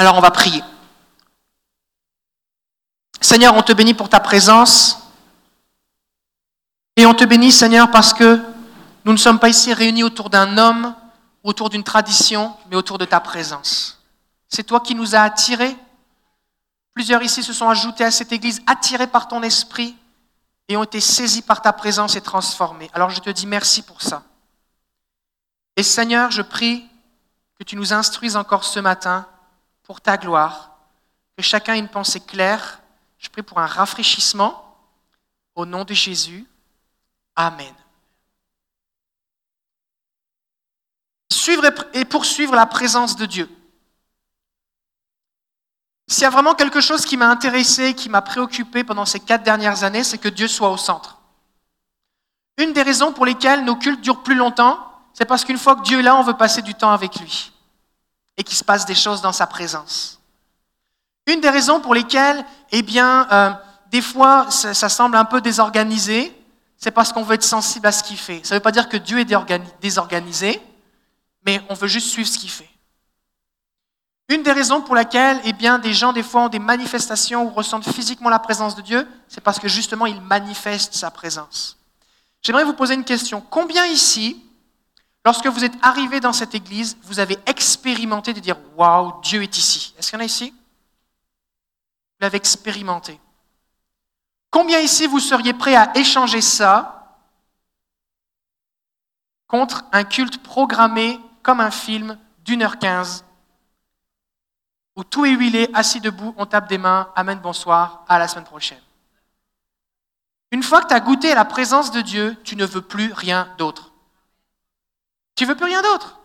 Alors on va prier. Seigneur, on te bénit pour ta présence. Et on te bénit, Seigneur, parce que nous ne sommes pas ici réunis autour d'un homme, autour d'une tradition, mais autour de ta présence. C'est toi qui nous as attirés. Plusieurs ici se sont ajoutés à cette église, attirés par ton esprit et ont été saisis par ta présence et transformés. Alors je te dis merci pour ça. Et Seigneur, je prie que tu nous instruises encore ce matin pour ta gloire, que chacun ait une pensée claire. Je prie pour un rafraîchissement. Au nom de Jésus. Amen. Suivre et poursuivre la présence de Dieu. S'il y a vraiment quelque chose qui m'a intéressé, qui m'a préoccupé pendant ces quatre dernières années, c'est que Dieu soit au centre. Une des raisons pour lesquelles nos cultes durent plus longtemps, c'est parce qu'une fois que Dieu est là, on veut passer du temps avec lui et qu'il se passe des choses dans sa présence. Une des raisons pour lesquelles, eh bien, euh, des fois, ça, semble un peu désorganisé, c'est parce qu'on veut être sensible à ce qu'il fait. Ça ne veut pas dire que Dieu est désorganisé, mais on veut juste suivre ce qu'il fait. Une des raisons pour laquelle eh bien, des gens, des fois, ont des manifestations ou ressentent physiquement la présence de Dieu, c'est parce que justement, il manifeste sa présence. J'aimerais vous poser une question. Combien ici, lorsque vous êtes arrivé dans cette église, vous avez expérimenté de dire Waouh, Dieu est ici Est-ce qu'il y en a ici? Vous l'avez expérimenté. Combien ici vous seriez prêt à échanger ça contre un culte programmé comme un film d'une heure quinze où tout est huilé, assis debout, on tape des mains, Amen, bonsoir, à la semaine prochaine. Une fois que tu as goûté à la présence de Dieu, tu ne veux plus rien d'autre. Tu veux plus rien d'autre.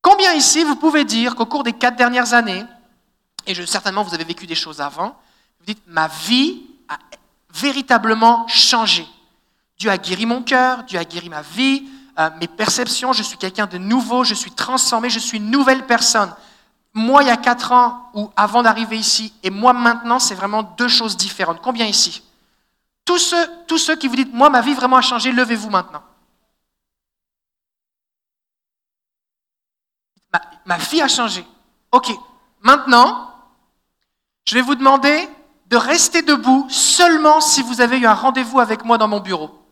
Combien ici vous pouvez dire qu'au cours des quatre dernières années, et je, certainement vous avez vécu des choses avant, vous dites, ma vie a véritablement changé. Dieu a guéri mon cœur, Dieu a guéri ma vie, euh, mes perceptions, je suis quelqu'un de nouveau, je suis transformé, je suis une nouvelle personne moi il y a quatre ans ou avant d'arriver ici et moi maintenant, c'est vraiment deux choses différentes. Combien ici? Tous ceux, tous ceux qui vous dites, moi ma vie vraiment a changé, levez-vous maintenant. Ma, vie a changé. Ok, maintenant, je vais vous demander de rester debout seulement si vous avez eu un rendez-vous avec moi dans mon bureau.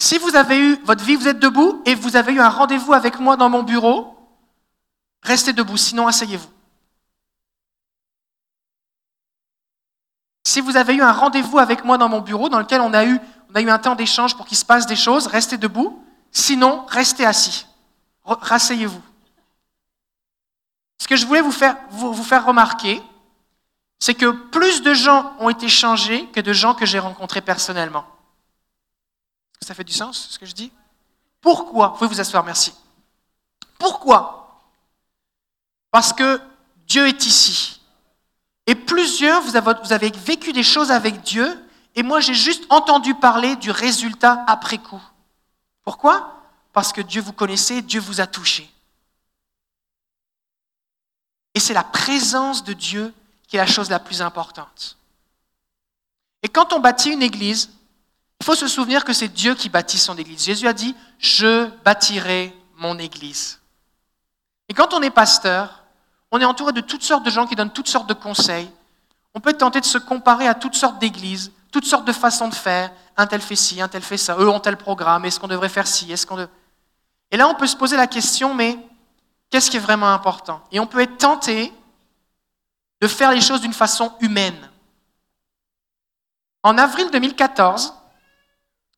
Si vous avez eu votre vie, vous êtes debout et vous avez eu un rendez-vous avec moi dans mon bureau, restez debout, sinon asseyez-vous. Si vous avez eu un rendez-vous avec moi dans mon bureau dans lequel on a eu, on a eu un temps d'échange pour qu'il se passe des choses, restez debout, sinon restez assis. Rasseyez-vous. Ce que je voulais vous faire, vous, vous faire remarquer, c'est que plus de gens ont été changés que de gens que j'ai rencontrés personnellement. Ça fait du sens, ce que je dis? Pourquoi Vous pouvez vous asseoir, merci. Pourquoi? Parce que Dieu est ici. Et plusieurs, vous avez, vécu des choses avec Dieu, et moi j'ai juste entendu parler du résultat après coup. Pourquoi? Parce que Dieu vous connaissait, Dieu vous a touché. Et c'est la présence de Dieu qui est la chose la plus importante. Et quand on bâtit une église, il faut se souvenir que c'est Dieu qui bâtit son Église. Jésus a dit, je bâtirai mon Église. Et quand on est pasteur, on est entouré de toutes sortes de gens qui donnent toutes sortes de conseils. On peut tenter de se comparer à toutes sortes d'églises, toutes sortes de façons de faire. Un tel fait ci, un tel fait ça. Eux ont tel programme. Est-ce qu'on devrait faire ci Est-ce qu'on Et là, on peut se poser la question, mais qu'est-ce qui est vraiment important? Et on peut être tenté de faire les choses d'une façon humaine. En avril 2014,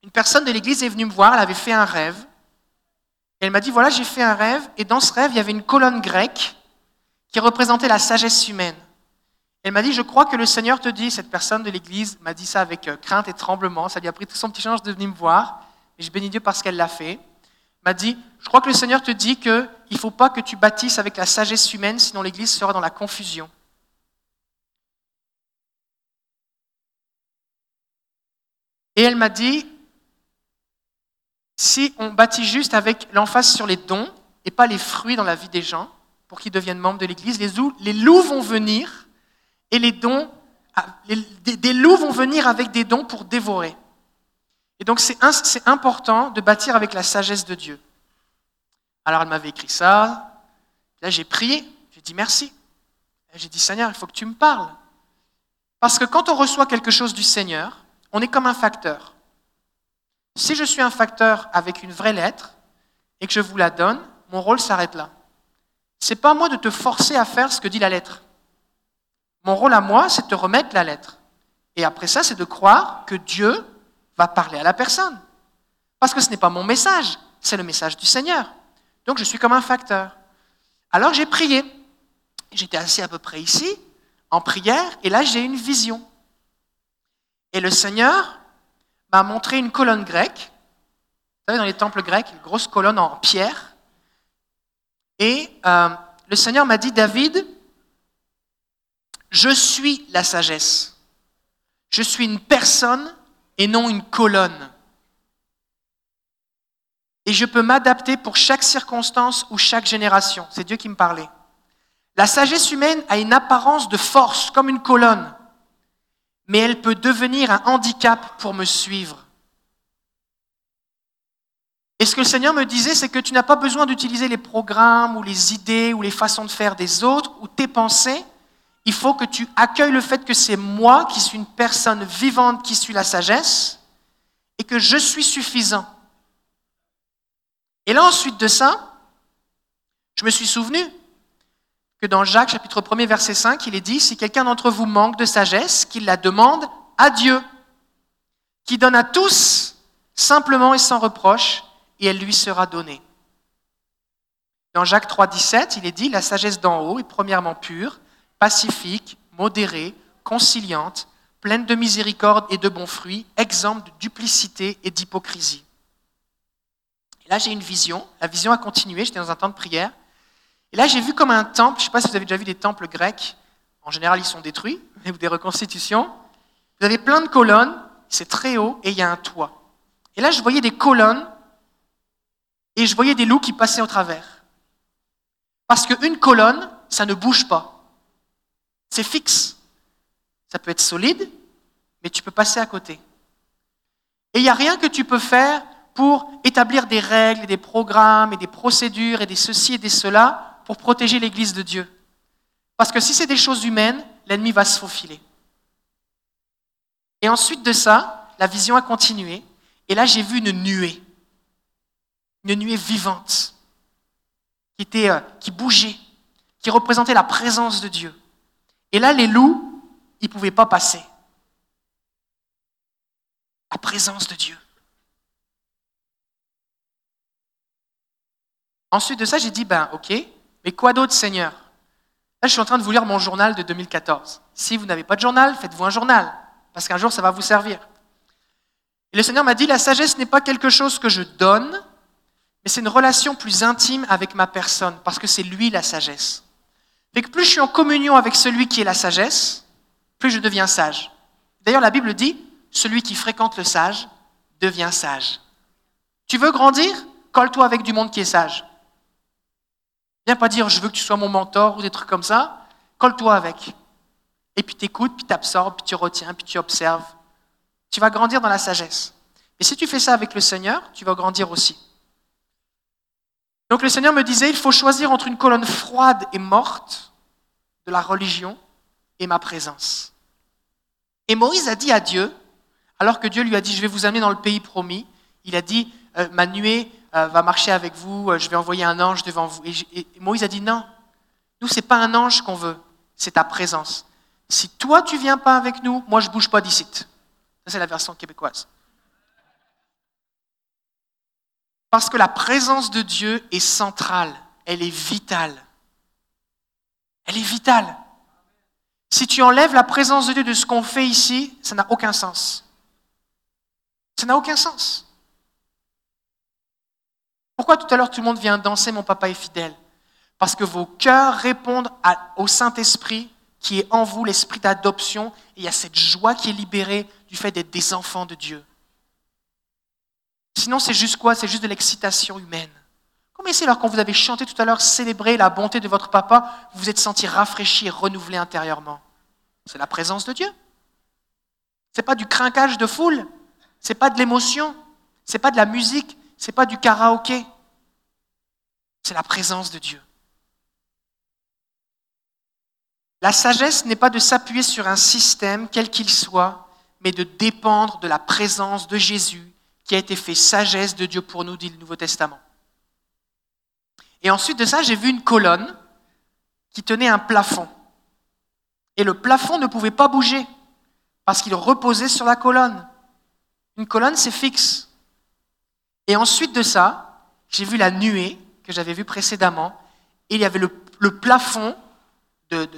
une personne de l'église est venue me voir, elle avait fait un rêve. Et elle m'a dit, voilà, j'ai fait un rêve, et dans ce rêve, il y avait une colonne grecque qui représentait la sagesse humaine. Elle m'a dit, je crois que le Seigneur te dit, cette personne de l'église m'a dit ça avec euh, crainte et tremblement, ça lui a pris tout son petit change de venir me voir, et je bénis Dieu parce qu'elle l'a fait. m'a dit, je crois que le Seigneur te dit qu'il ne faut pas que tu bâtisses avec la sagesse humaine, sinon l'église sera dans la confusion. Et elle m'a dit, si on bâtit juste avec l'emphase sur les dons et pas les fruits dans la vie des gens pour qu'ils deviennent membres de l'Église, les, loups vont venir et les dons, ah, des, loups vont venir avec des dons pour dévorer. Et donc c'est important de bâtir avec la sagesse de Dieu. Alors elle m'avait écrit ça. Là, j'ai prié. J'ai dit merci. J'ai dit Seigneur, il faut que tu me parles. Parce que quand on reçoit quelque chose du Seigneur, on est comme un facteur. Si je suis un facteur avec une vraie lettre et que je vous la donne, mon rôle s'arrête là. C'est pas à moi de te forcer à faire ce que dit la lettre. Mon rôle à moi, c'est de remettre la lettre. Et après ça, c'est de croire que Dieu va parler à la personne. Parce que ce n'est pas mon message, c'est le message du Seigneur. Donc je suis comme un facteur. Alors j'ai prié. J'étais assis à peu près ici, en prière, et là j'ai une vision. Et le Seigneur m'a montré une colonne grecque. Vous savez, dans les temples grecs, une grosse colonne en pierre. Et euh, le Seigneur m'a dit, David, je suis la sagesse. Je suis une personne et non une colonne. Et je peux m'adapter pour chaque circonstance ou chaque génération. C'est Dieu qui me parlait. La sagesse humaine a une apparence de force, comme une colonne, mais elle peut devenir un handicap pour me suivre. Et ce que le Seigneur me disait, c'est que tu n'as pas besoin d'utiliser les programmes ou les idées ou les façons de faire des autres ou tes pensées. Il faut que tu accueilles le fait que c'est moi qui suis une personne vivante qui suis la sagesse et que je suis suffisant. Et là, ensuite de ça, je me suis souvenu que dans Jacques chapitre 1 verset 5, il est dit, si quelqu'un d'entre vous manque de sagesse, qu'il la demande à Dieu, qui donne à tous simplement et sans reproche, et elle lui sera donnée. Dans Jacques 3, 17, il est dit, la sagesse d'en haut est premièrement pure, pacifique, modérée, conciliante, pleine de miséricorde et de bons fruits, exempte de duplicité et d'hypocrisie. Là, j'ai une vision. La vision a continué. J'étais dans un temps de prière. Et là, j'ai vu comme un temple. Je ne sais pas si vous avez déjà vu des temples grecs. En général, ils sont détruits, ou des reconstitutions. Vous avez plein de colonnes. C'est très haut et il y a un toit. Et là, je voyais des colonnes et je voyais des loups qui passaient au travers. Parce qu'une colonne, ça ne bouge pas. C'est fixe. Ça peut être solide, mais tu peux passer à côté. Et il n'y a rien que tu peux faire pour établir des règles, des programmes et des procédures et des ceci et des cela pour protéger l'Église de Dieu. Parce que si c'est des choses humaines, l'ennemi va se faufiler. Et ensuite de ça, la vision a continué. Et là, j'ai vu une nuée. Une nuée vivante. Qui, était, euh, qui bougeait. Qui représentait la présence de Dieu. Et là, les loups, ils ne pouvaient pas passer. La présence de Dieu. Ensuite de ça, j'ai dit, ben ok, mais quoi d'autre, Seigneur? Là, je suis en train de vous lire mon journal de 2014. Si vous n'avez pas de journal, faites-vous un journal, parce qu'un jour, ça va vous servir. Et le Seigneur m'a dit, la sagesse n'est pas quelque chose que je donne, mais c'est une relation plus intime avec ma personne, parce que c'est lui la sagesse. Et que plus je suis en communion avec celui qui est la sagesse, plus je deviens sage. D'ailleurs, la Bible dit, celui qui fréquente le sage devient sage. Tu veux grandir? Colle-toi avec du monde qui est sage. Viens pas dire je veux que tu sois mon mentor ou des trucs comme ça. Colle-toi avec. Et puis t'écoutes, puis t'absorbes, puis tu retiens, puis tu observes. Tu vas grandir dans la sagesse. Et si tu fais ça avec le Seigneur, tu vas grandir aussi. Donc le Seigneur me disait, il faut choisir entre une colonne froide et morte de la religion et ma présence. Et Moïse a dit à Dieu, alors que Dieu lui a dit, je vais vous amener dans le pays promis, il a dit, euh, ma nuée euh, va marcher avec vous, euh, je vais envoyer un ange devant vous. Et, Moïse a dit non, nous, ce n'est pas un ange qu'on veut, c'est ta présence. Si toi, tu viens pas avec nous, moi, je bouge pas d'ici. Ça, c'est la version québécoise. Parce que la présence de Dieu est centrale, elle est vitale. Elle est vitale. Si tu enlèves la présence de Dieu de ce qu'on fait ici, ça n'a aucun sens. Ça n'a aucun sens. Pourquoi tout à l'heure tout le monde vient danser Mon papa est fidèle? Parce que vos cœurs répondent au Saint-Esprit qui est en vous, l'esprit d'adoption, et il y a cette joie qui est libérée du fait d'être des enfants de Dieu. Sinon, c'est juste quoi? C'est juste de l'excitation humaine. Comment c'est alors quand vous avez chanté tout à l'heure, célébrer la bonté de votre papa, vous vous êtes senti rafraîchi et renouvelé intérieurement? C'est la présence de Dieu. Ce n'est pas du crinquage de foule, ce n'est pas de l'émotion, ce n'est pas de la musique, c'est pas du karaoké. C'est la présence de Dieu. La sagesse n'est pas de s'appuyer sur un système, quel qu'il soit, mais de dépendre de la présence de Jésus, qui a été fait sagesse de Dieu pour nous, dit le Nouveau Testament. Et ensuite de ça, j'ai vu une colonne qui tenait un plafond. Et le plafond ne pouvait pas bouger parce qu'il reposait sur la colonne. Une colonne, c'est fixe. Et ensuite de ça, j'ai vu la nuée que j'avais vue précédemment. Et il y avait le, plafond de,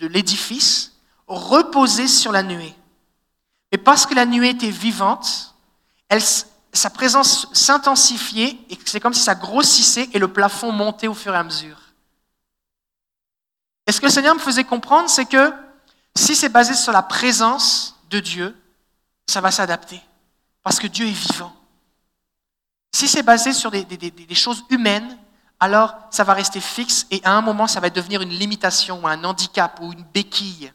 l'édifice reposé sur la nuée. Et parce que la nuée était vivante, elle, sa présence s'intensifiait et c'est comme si ça grossissait et le plafond montait au fur et à mesure. Et ce que le Seigneur me faisait comprendre, c'est que si c'est basé sur la présence de Dieu, ça va s'adapter. Parce que Dieu est vivant. Si c'est basé sur des, des, choses humaines, alors ça va rester fixe et à un moment, ça va devenir une limitation ou un handicap ou une béquille.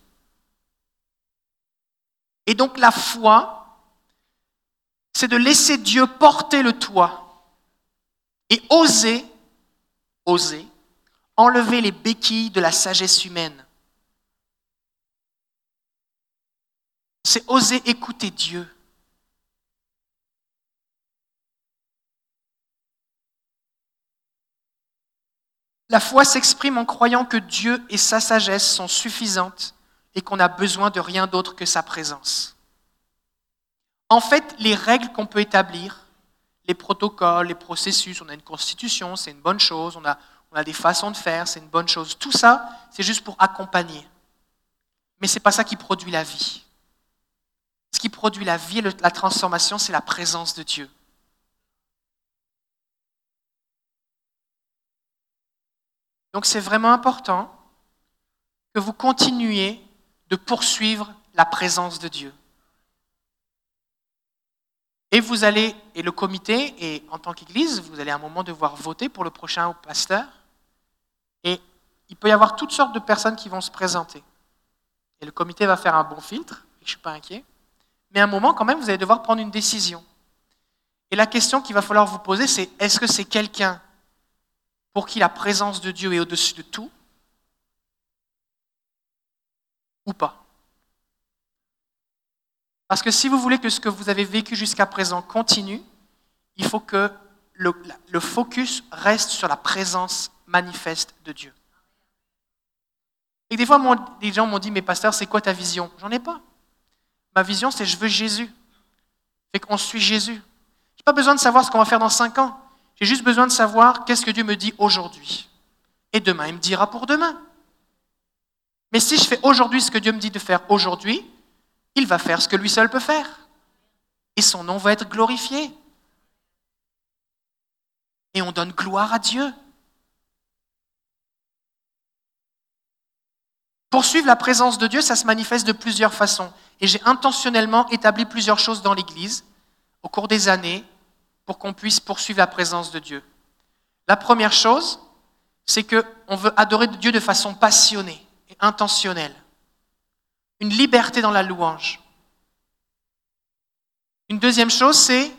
Et donc la foi, c'est de laisser Dieu porter le toit et oser, oser, enlever les béquilles de la sagesse humaine. C'est oser écouter Dieu. La foi s'exprime en croyant que Dieu et sa sagesse sont suffisantes et qu'on n'a besoin de rien d'autre que sa présence. En fait, les règles qu'on peut établir, les protocoles, les processus, on a une constitution, c'est une bonne chose, on a, des façons de faire, c'est une bonne chose. Tout ça, c'est juste pour accompagner. Mais ce n'est pas ça qui produit la vie. Ce qui produit la vie et la transformation, c'est la présence de Dieu. Donc c'est vraiment important que vous continuiez de poursuivre la présence de Dieu. Et vous allez, et le comité, et en tant qu'Église, vous allez à un moment devoir voter pour le prochain pasteur. Et il peut y avoir toutes sortes de personnes qui vont se présenter. Et le comité va faire un bon filtre, et je ne suis pas inquiet. Mais à un moment, quand même, vous allez devoir prendre une décision. Et la question qu'il va falloir vous poser, c'est est-ce que c'est quelqu'un pour qui la présence de Dieu est au-dessus de tout ou pas? Parce que si vous voulez que ce que vous avez vécu jusqu'à présent continue, il faut que le, focus reste sur la présence manifeste de Dieu. Et des fois, des gens m'ont dit, mais pasteur, c'est quoi ta vision? J'en ai pas. Ma vision, c'est je veux Jésus. Fait qu'on suit Jésus. Je n'ai pas besoin de savoir ce qu'on va faire dans cinq ans. J'ai juste besoin de savoir qu'est-ce que Dieu me dit aujourd'hui. Et demain, il me dira pour demain. Mais si je fais aujourd'hui ce que Dieu me dit de faire aujourd'hui, il va faire ce que lui seul peut faire. Et son nom va être glorifié. Et on donne gloire à Dieu. Poursuivre la présence de Dieu, ça se manifeste de plusieurs façons. Et j'ai intentionnellement établi plusieurs choses dans l'Église au cours des années pour qu'on puisse poursuivre la présence de Dieu. La première chose, c'est qu'on veut adorer Dieu de façon passionnée et intentionnelle. Une liberté dans la louange. Une deuxième chose, c'est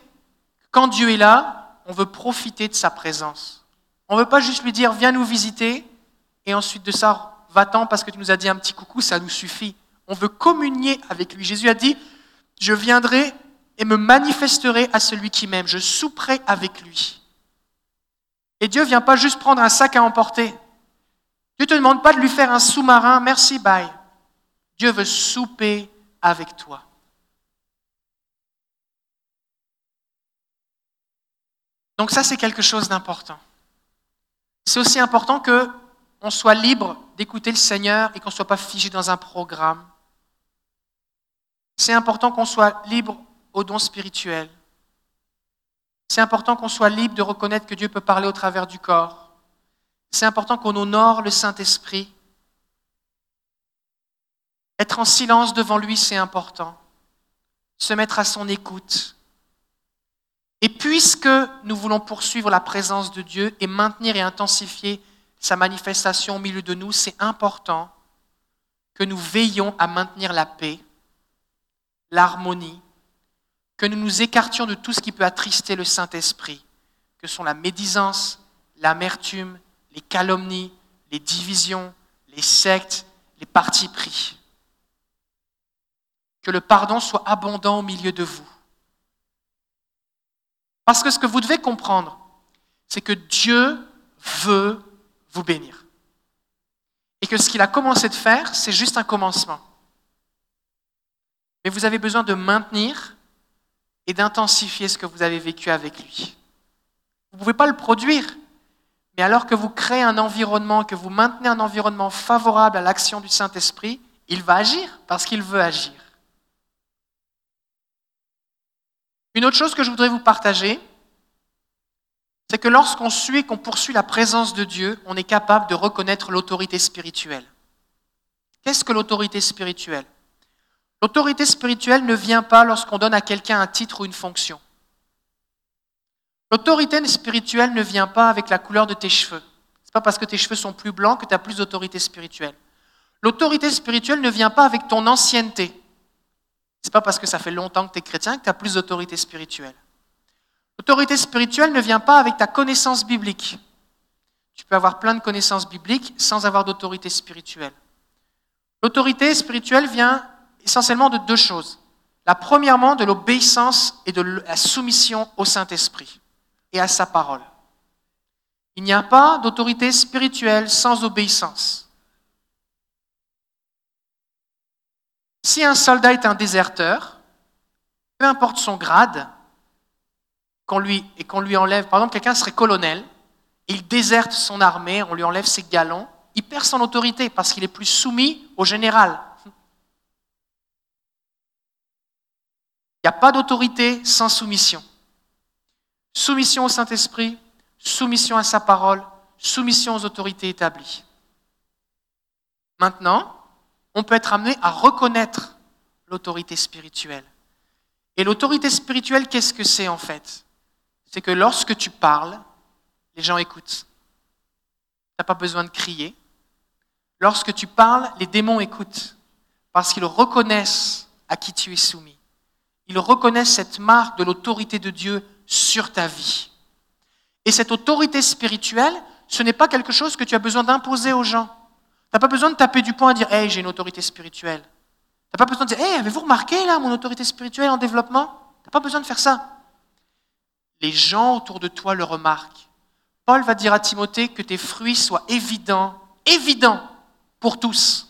quand Dieu est là, on veut profiter de sa présence. On ne veut pas juste lui dire viens nous visiter et ensuite de ça, va-t'en parce que tu nous as dit un petit coucou, ça nous suffit. On veut communier avec lui. Jésus a dit je viendrai et me manifesterai à celui qui m'aime. Je souperai avec lui. Et Dieu ne vient pas juste prendre un sac à emporter. Dieu ne te demande pas de lui faire un sous-marin, merci, bye. Dieu veut souper avec toi. Donc ça, c'est quelque chose d'important. C'est aussi important que on soit libre d'écouter le Seigneur et qu'on ne soit pas figé dans un programme. C'est important qu'on soit libre aux dons spirituels. C'est important qu'on soit libre de reconnaître que Dieu peut parler au travers du corps. C'est important qu'on honore le Saint-Esprit. Être en silence devant lui, c'est important. Se mettre à son écoute. Et puisque nous voulons poursuivre la présence de Dieu et maintenir et intensifier sa manifestation au milieu de nous, c'est important que nous veillons à maintenir la paix, l'harmonie, que nous nous écartions de tout ce qui peut attrister le Saint-Esprit, que sont la médisance, l'amertume, les calomnies, les divisions, les sectes, les partis pris. Que le pardon soit abondant au milieu de vous. Parce que ce que vous devez comprendre, c'est que Dieu veut vous bénir. Et que ce qu'il a commencé de faire, c'est juste un commencement. Mais vous avez besoin de maintenir et d'intensifier ce que vous avez vécu avec lui. Vous ne pouvez pas le produire, mais alors que vous créez un environnement, que vous maintenez un environnement favorable à l'action du Saint-Esprit, il va agir parce qu'il veut agir. Une autre chose que je voudrais vous partager, c'est que lorsqu'on suit et qu'on poursuit la présence de Dieu, on est capable de reconnaître l'autorité spirituelle. Qu'est-ce que l'autorité spirituelle? L'autorité spirituelle ne vient pas lorsqu'on donne à quelqu'un un titre ou une fonction. L'autorité spirituelle ne vient pas avec la couleur de tes cheveux. Ce n'est pas parce que tes cheveux sont plus blancs que tu as plus d'autorité spirituelle. L'autorité spirituelle ne vient pas avec ton ancienneté. Ce n'est pas parce que ça fait longtemps que tu es chrétien que tu as plus d'autorité spirituelle. L'autorité spirituelle ne vient pas avec ta connaissance biblique. Tu peux avoir plein de connaissances bibliques sans avoir d'autorité spirituelle. L'autorité spirituelle vient essentiellement de deux choses. La premièrement, de l'obéissance et de la soumission au Saint-Esprit et à sa parole. Il n'y a pas d'autorité spirituelle sans obéissance. Si un soldat est un déserteur, peu importe son grade, lui, et qu'on lui enlève, par exemple, quelqu'un serait colonel, il déserte son armée, on lui enlève ses galons, il perd son autorité parce qu'il est plus soumis au général. Il n'y a pas d'autorité sans soumission. Soumission au Saint-Esprit, soumission à sa parole, soumission aux autorités établies. Maintenant, on peut être amené à reconnaître l'autorité spirituelle. Et l'autorité spirituelle, qu'est-ce que c'est en fait? C'est que lorsque tu parles, les gens écoutent. Tu n'as pas besoin de crier. Lorsque tu parles, les démons écoutent parce qu'ils reconnaissent à qui tu es soumis. Ils reconnaissent cette marque de l'autorité de Dieu sur ta vie. Et cette autorité spirituelle, ce n'est pas quelque chose que tu as besoin d'imposer aux gens. N'as pas besoin de taper du poing et dire Hey, j'ai une autorité spirituelle. Tu n'as pas besoin de dire Hey, avez-vous remarqué là mon autorité spirituelle en développement? Tu n'as pas besoin de faire ça. Les gens autour de toi le remarquent. Paul va dire à Timothée que tes fruits soient évidents, évidents pour tous.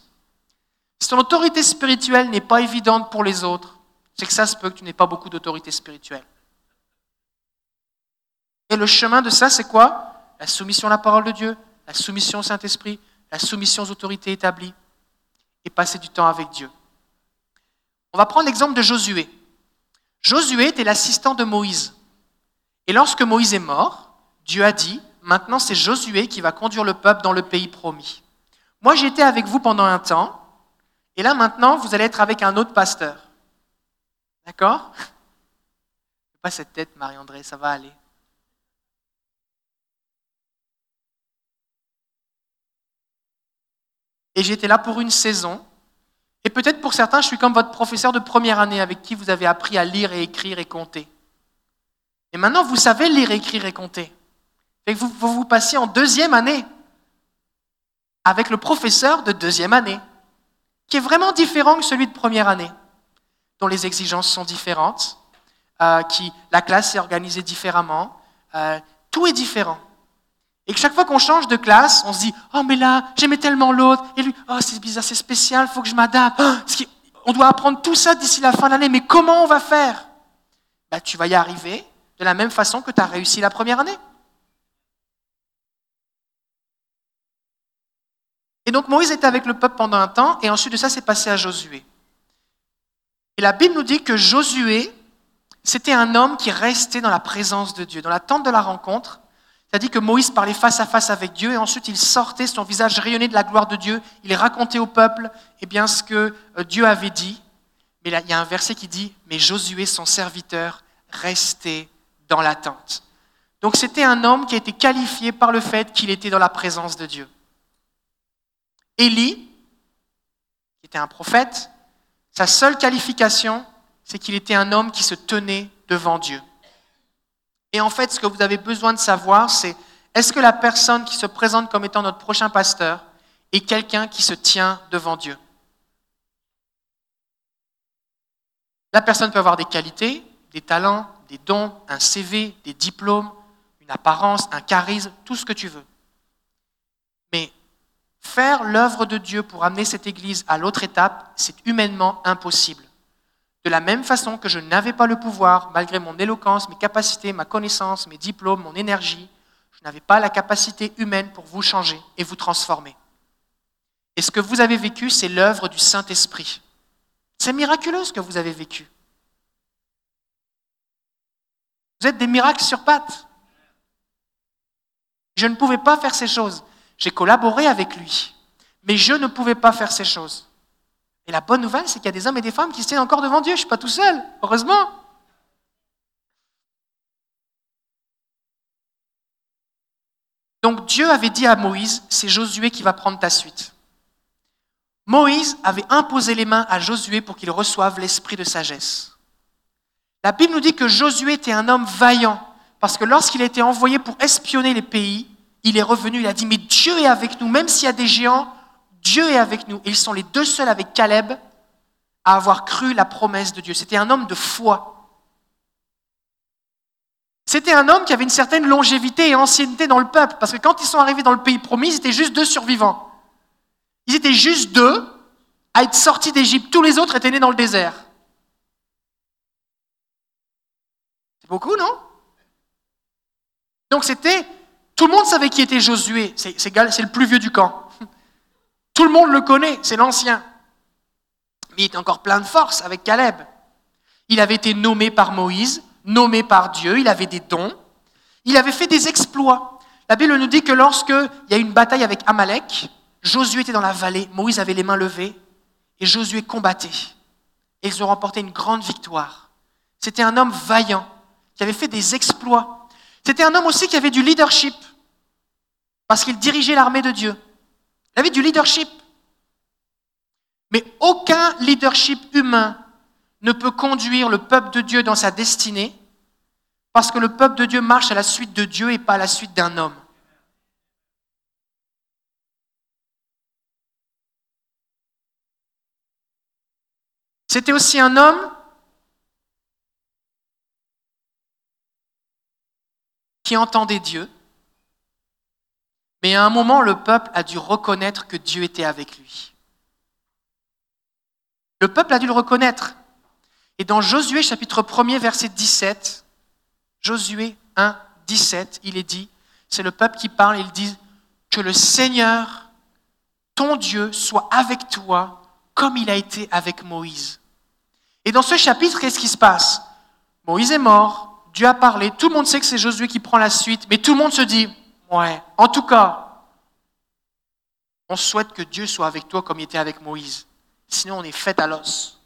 Si ton autorité spirituelle n'est pas évidente pour les autres, c'est que ça se peut que tu n'aies pas beaucoup d'autorité spirituelle. Et le chemin de ça, c'est quoi? La soumission à la parole de Dieu, la soumission au Saint-Esprit, la soumission aux autorités établies et passer du temps avec Dieu. On va prendre l'exemple de Josué. Josué était l'assistant de Moïse. Et lorsque Moïse est mort, Dieu a dit, maintenant c'est Josué qui va conduire le peuple dans le pays promis. Moi j'étais avec vous pendant un temps, et là maintenant vous allez être avec un autre pasteur. D'accord? Pas cette tête, Marie-André, ça va aller. Et j'étais là pour une saison. Et peut-être pour certains, je suis comme votre professeur de première année avec qui vous avez appris à lire et écrire et compter. Et maintenant, vous savez lire, écrire et compter. Et vous, vous vous passez en deuxième année avec le professeur de deuxième année, qui est vraiment différent que celui de première année, dont les exigences sont différentes, euh, qui la classe est organisée différemment, euh, tout est différent. Et que chaque fois qu'on change de classe, on se dit Oh, mais là, j'aimais tellement l'autre. Et lui, oh, c'est bizarre, c'est spécial, faut que je m'adapte. Oh, on doit apprendre tout ça d'ici la fin de l'année, mais comment on va faire? Bah, Tu vas y arriver de la même façon que tu as réussi la première année. Et donc Moïse était avec le peuple pendant un temps, et ensuite de ça, c'est passé à Josué. Et la Bible nous dit que Josué, c'était un homme qui restait dans la présence de Dieu, dans la tente de la rencontre, dit que Moïse parlait face à face avec Dieu et ensuite il sortait, son visage rayonnait de la gloire de Dieu. Il racontait au peuple eh ce que euh, Dieu avait dit. Mais là, il y a un verset qui dit Mais Josué, son serviteur, restait dans l'attente. Donc c'était un homme qui a été qualifié par le fait qu'il était dans la présence de Dieu. Élie, qui était un prophète, sa seule qualification, c'est qu'il était un homme qui se tenait devant Dieu. Et en fait, ce que vous avez besoin de savoir, c'est Est-ce que la personne qui se présente comme étant notre prochain pasteur est quelqu'un qui se tient devant Dieu? La personne peut avoir des qualités, des talents, des dons, un CV, des diplômes, une apparence, un charisme, tout ce que tu veux. Mais faire l'œuvre de Dieu pour amener cette Église à l'autre étape, c'est humainement impossible. De la même façon que je n'avais pas le pouvoir, malgré mon éloquence, mes capacités, ma connaissance, mes diplômes, mon énergie, je n'avais pas la capacité humaine pour vous changer et vous transformer. Et ce que vous avez vécu, c'est l'œuvre du Saint-Esprit. C'est miraculeux ce que vous avez vécu. Vous êtes des miracles sur pattes. Je ne pouvais pas faire ces choses. J'ai collaboré avec lui, mais je ne pouvais pas faire ces choses. Et la bonne nouvelle, c'est qu'il y a des hommes et des femmes qui se tiennent encore devant Dieu. Je ne suis pas tout seul, heureusement. Donc Dieu avait dit à Moïse, c'est Josué qui va prendre ta suite. Moïse avait imposé les mains à Josué pour qu'il reçoive l'esprit de sagesse. La Bible nous dit que Josué était un homme vaillant, parce que lorsqu'il a été envoyé pour espionner les pays, il est revenu, il a dit, mais Dieu est avec nous, même s'il y a des géants, Dieu est avec nous. Ils sont les deux seuls avec Caleb à avoir cru la promesse de Dieu. C'était un homme de foi. C'était un homme qui avait une certaine longévité et ancienneté dans le peuple, parce que quand ils sont arrivés dans le pays promis, ils étaient juste deux survivants. Ils étaient juste deux à être sortis d'Égypte. Tous les autres étaient nés dans le désert. C'est beaucoup, non? Donc c'était... Tout le monde savait qui était Josué. C'est le plus vieux du camp. Tout le monde le connaît, c'est l'ancien. Mais il était encore plein de force avec Caleb. Il avait été nommé par Moïse, nommé par Dieu, il avait des dons, il avait fait des exploits. La Bible nous dit que lorsqu'il y a une bataille avec Amalek, Josué était dans la vallée, Moïse avait les mains levées, et Josué combattait. Et ils ont remporté une grande victoire. C'était un homme vaillant, qui avait fait des exploits. C'était un homme aussi qui avait du leadership, parce qu'il dirigeait l'armée de Dieu. Il avait du leadership? Mais aucun leadership humain ne peut conduire le peuple de Dieu dans sa destinée parce que le peuple de Dieu marche à la suite de Dieu et pas à la suite d'un homme. C'était aussi un homme qui entendait Dieu, mais à un moment, le peuple a dû reconnaître que Dieu était avec lui. Le peuple a dû le reconnaître. Et dans Josué chapitre 1er, verset 17, Josué 1, 17, il est dit, c'est le peuple qui parle, il dit, que le Seigneur, ton Dieu, soit avec toi comme il a été avec Moïse. Et dans ce chapitre, qu'est-ce qui se passe? Moïse est mort, Dieu a parlé, tout le monde sait que c'est Josué qui prend la suite, mais tout le monde se dit, Ouais. En tout cas, on souhaite que Dieu soit avec toi comme il était avec Moïse. Sinon, on est fait à l'os.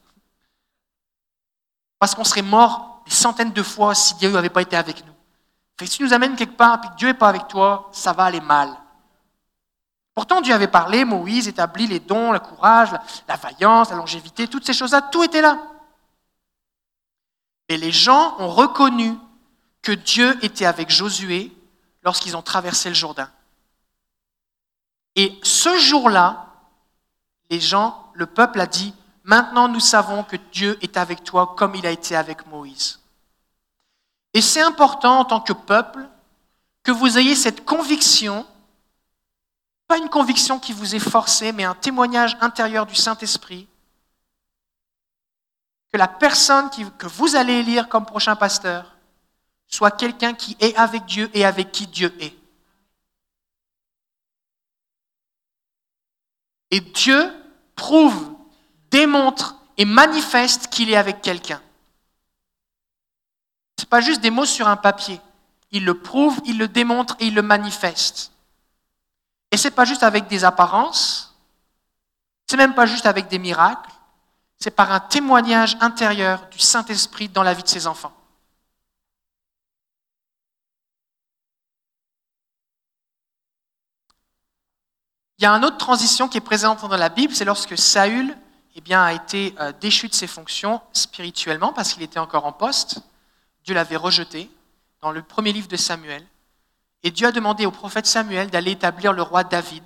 Parce qu'on serait mort des centaines de fois si Dieu n'avait pas été avec nous. Si tu nous amènes quelque part et que Dieu n'est pas avec toi, ça va aller mal. Pourtant, Dieu avait parlé, Moïse établit les dons, le courage, la, la vaillance, la longévité, toutes ces choses-là, tout était là. Et les gens ont reconnu que Dieu était avec Josué lorsqu'ils ont traversé le Jourdain. Et ce jour-là, les gens, le peuple a dit, maintenant nous savons que Dieu est avec toi comme il a été avec Moïse. Et c'est important en tant que peuple que vous ayez cette conviction, pas une conviction qui vous est forcée, mais un témoignage intérieur du Saint-Esprit, que la personne que vous allez élire comme prochain pasteur soit quelqu'un qui est avec Dieu et avec qui Dieu est. Et Dieu prouve, démontre et manifeste qu'il est avec quelqu'un. Ce n'est pas juste des mots sur un papier. Il le prouve, il le démontre et il le manifeste. Et ce n'est pas juste avec des apparences, c'est même pas juste avec des miracles, c'est par un témoignage intérieur du Saint-Esprit dans la vie de ses enfants. Il y a une autre transition qui est présente dans la Bible, c'est lorsque Saül eh bien, a été euh, déchu de ses fonctions spirituellement parce qu'il était encore en poste. Dieu l'avait rejeté dans le premier livre de Samuel. Et Dieu a demandé au prophète Samuel d'aller établir le roi David,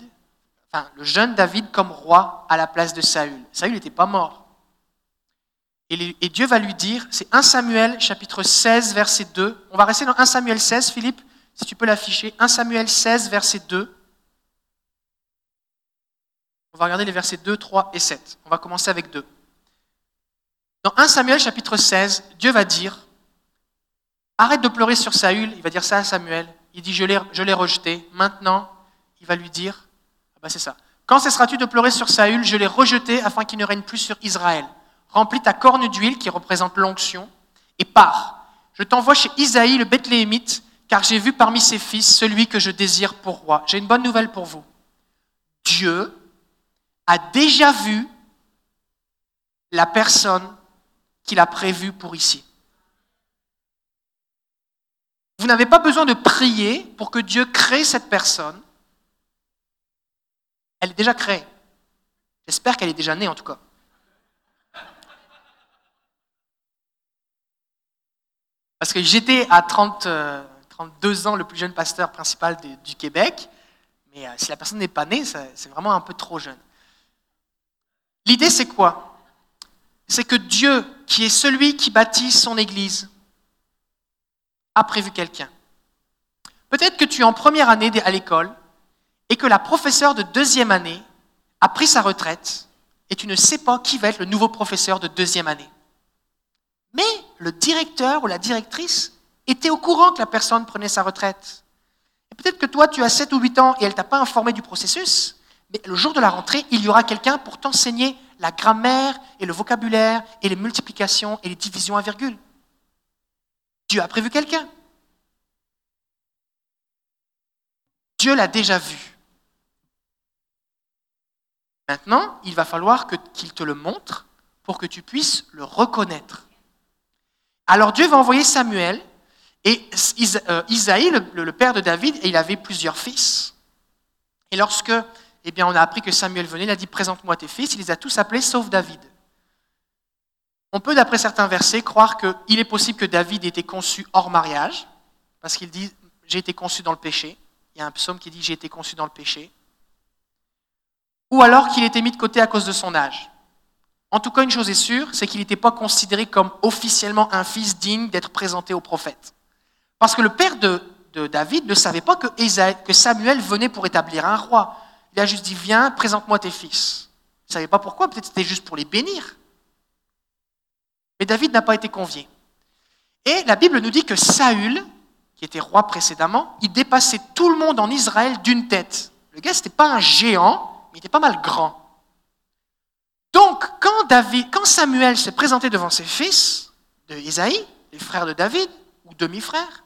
enfin le jeune David comme roi à la place de Saül. Saül n'était pas mort. Et, Dieu va lui dire, c'est 1 Samuel chapitre 16 verset 2. On va rester dans 1 Samuel 16, Philippe, si tu peux l'afficher. 1 Samuel 16 verset 2. Va regarder les versets 2, 3 et 7. On va commencer avec 2. Dans 1 Samuel chapitre 16, Dieu va dire, arrête de pleurer sur Saül, il va dire ça à Samuel, il dit, je l'ai rejeté, maintenant, il va lui dire, ah ben c'est ça, quand cesseras-tu de pleurer sur Saül, je l'ai rejeté afin qu'il ne règne plus sur Israël. Remplis ta corne d'huile qui représente l'onction et pars. Je t'envoie chez Isaïe le Bethléemite, car j'ai vu parmi ses fils celui que je désire pour roi. J'ai une bonne nouvelle pour vous. Dieu a déjà vu la personne qu'il a prévue pour ici. Vous n'avez pas besoin de prier pour que Dieu crée cette personne. Elle est déjà créée. J'espère qu'elle est déjà née en tout cas. Parce que j'étais à 30, 32 euh, ans le plus jeune pasteur principal du Québec, mais euh, si la personne n'est pas née, c'est vraiment un peu trop jeune. L'idée, c'est quoi? C'est que Dieu, qui est celui qui bâtit son Église, a prévu quelqu'un. Peut-être que tu es en première année à l'école et que la professeure de deuxième année a pris sa retraite et tu ne sais pas qui va être le nouveau professeur de deuxième année. Mais le directeur ou la directrice était au courant que la personne prenait sa retraite. Et peut-être que toi, tu as 7 ou 8 ans et elle ne t'a pas informé du processus, mais le jour de la rentrée, il y aura quelqu'un pour t'enseigner la grammaire et le vocabulaire et les multiplications et les divisions à virgule. Dieu a prévu quelqu'un. Dieu l'a déjà vu. Maintenant, il va falloir qu'il te le montre pour que tu puisses le reconnaître. Alors Dieu va envoyer Samuel et euh, Isaïe, le, père de David, et il avait plusieurs fils. Et lorsque eh bien, on a appris que Samuel venait, il a dit Présente-moi tes fils. Il les a tous appelés sauf David. On peut, d'après certains versets, croire qu'il est possible que David ait été conçu hors mariage, parce qu'il dit J'ai été conçu dans le péché. Il y a un psaume qui dit J'ai été conçu dans le péché. Ou alors qu'il était mis de côté à cause de son âge. En tout cas, une chose est sûre, c'est qu'il n'était pas considéré comme officiellement un fils digne d'être présenté au prophète. Parce que le père de, David ne savait pas que, que, Samuel venait pour établir un roi. Il a juste dit, viens, présente-moi tes fils. Il ne savait pas pourquoi, peut-être c'était juste pour les bénir. Mais David n'a pas été convié. Et la Bible nous dit que Saül, qui était roi précédemment, il dépassait tout le monde en Israël d'une tête. Le gars, ce n'était pas un géant, mais il était pas mal grand. Donc, quand, David, quand Samuel s'est présenté devant ses fils de Isaïe, les frères de David, ou demi-frères,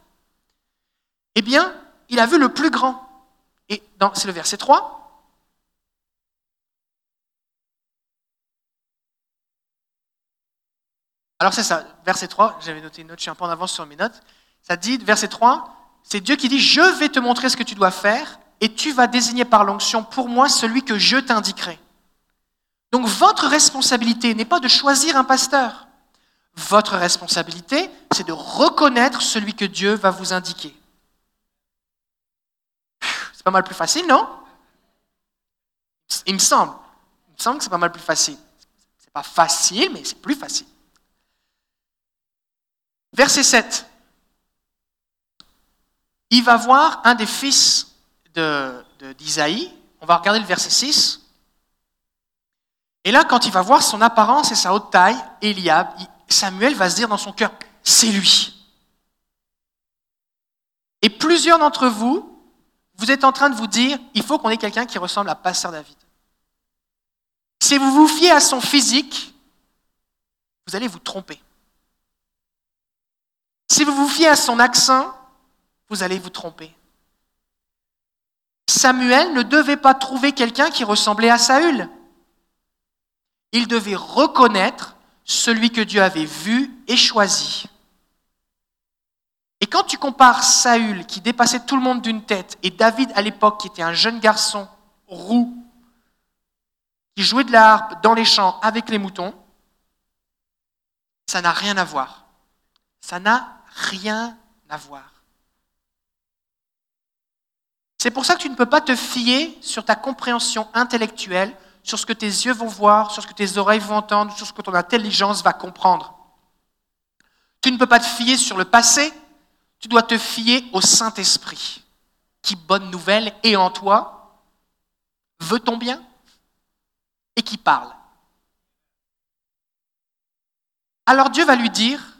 eh bien, il a vu le plus grand. Et c'est le verset 3. Alors c'est ça, verset 3, j'avais noté une note, je suis un peu en avance sur mes notes. Ça dit, verset 3, c'est Dieu qui dit, je vais te montrer ce que tu dois faire, et tu vas désigner par l'onction pour moi celui que je t'indiquerai. Donc votre responsabilité n'est pas de choisir un pasteur. Votre responsabilité, c'est de reconnaître celui que Dieu va vous indiquer. C'est pas mal plus facile, non? Il me semble. Il me semble que c'est pas mal plus facile. C'est pas facile, mais c'est plus facile. Verset 7. Il va voir un des fils d'Isaïe. De, On va regarder le verset 6. Et là, quand il va voir son apparence et sa haute taille, Eliab, Samuel va se dire dans son cœur, c'est lui. Et plusieurs d'entre vous, vous êtes en train de vous dire, il faut qu'on ait quelqu'un qui ressemble à Pasteur David. Si vous vous fiez à son physique, vous allez vous tromper. Si vous vous fiez à son accent, vous allez vous tromper. Samuel ne devait pas trouver quelqu'un qui ressemblait à Saül. Il devait reconnaître celui que Dieu avait vu et choisi. Et quand tu compares Saül, qui dépassait tout le monde d'une tête, et David à l'époque, qui était un jeune garçon roux, qui jouait de la harpe dans les champs avec les moutons, ça n'a rien à voir. Ça n'a rien à voir. C'est pour ça que tu ne peux pas te fier sur ta compréhension intellectuelle, sur ce que tes yeux vont voir, sur ce que tes oreilles vont entendre, sur ce que ton intelligence va comprendre. Tu ne peux pas te fier sur le passé, tu dois te fier au Saint-Esprit, qui, bonne nouvelle, est en toi, veut ton bien et qui parle. Alors Dieu va lui dire,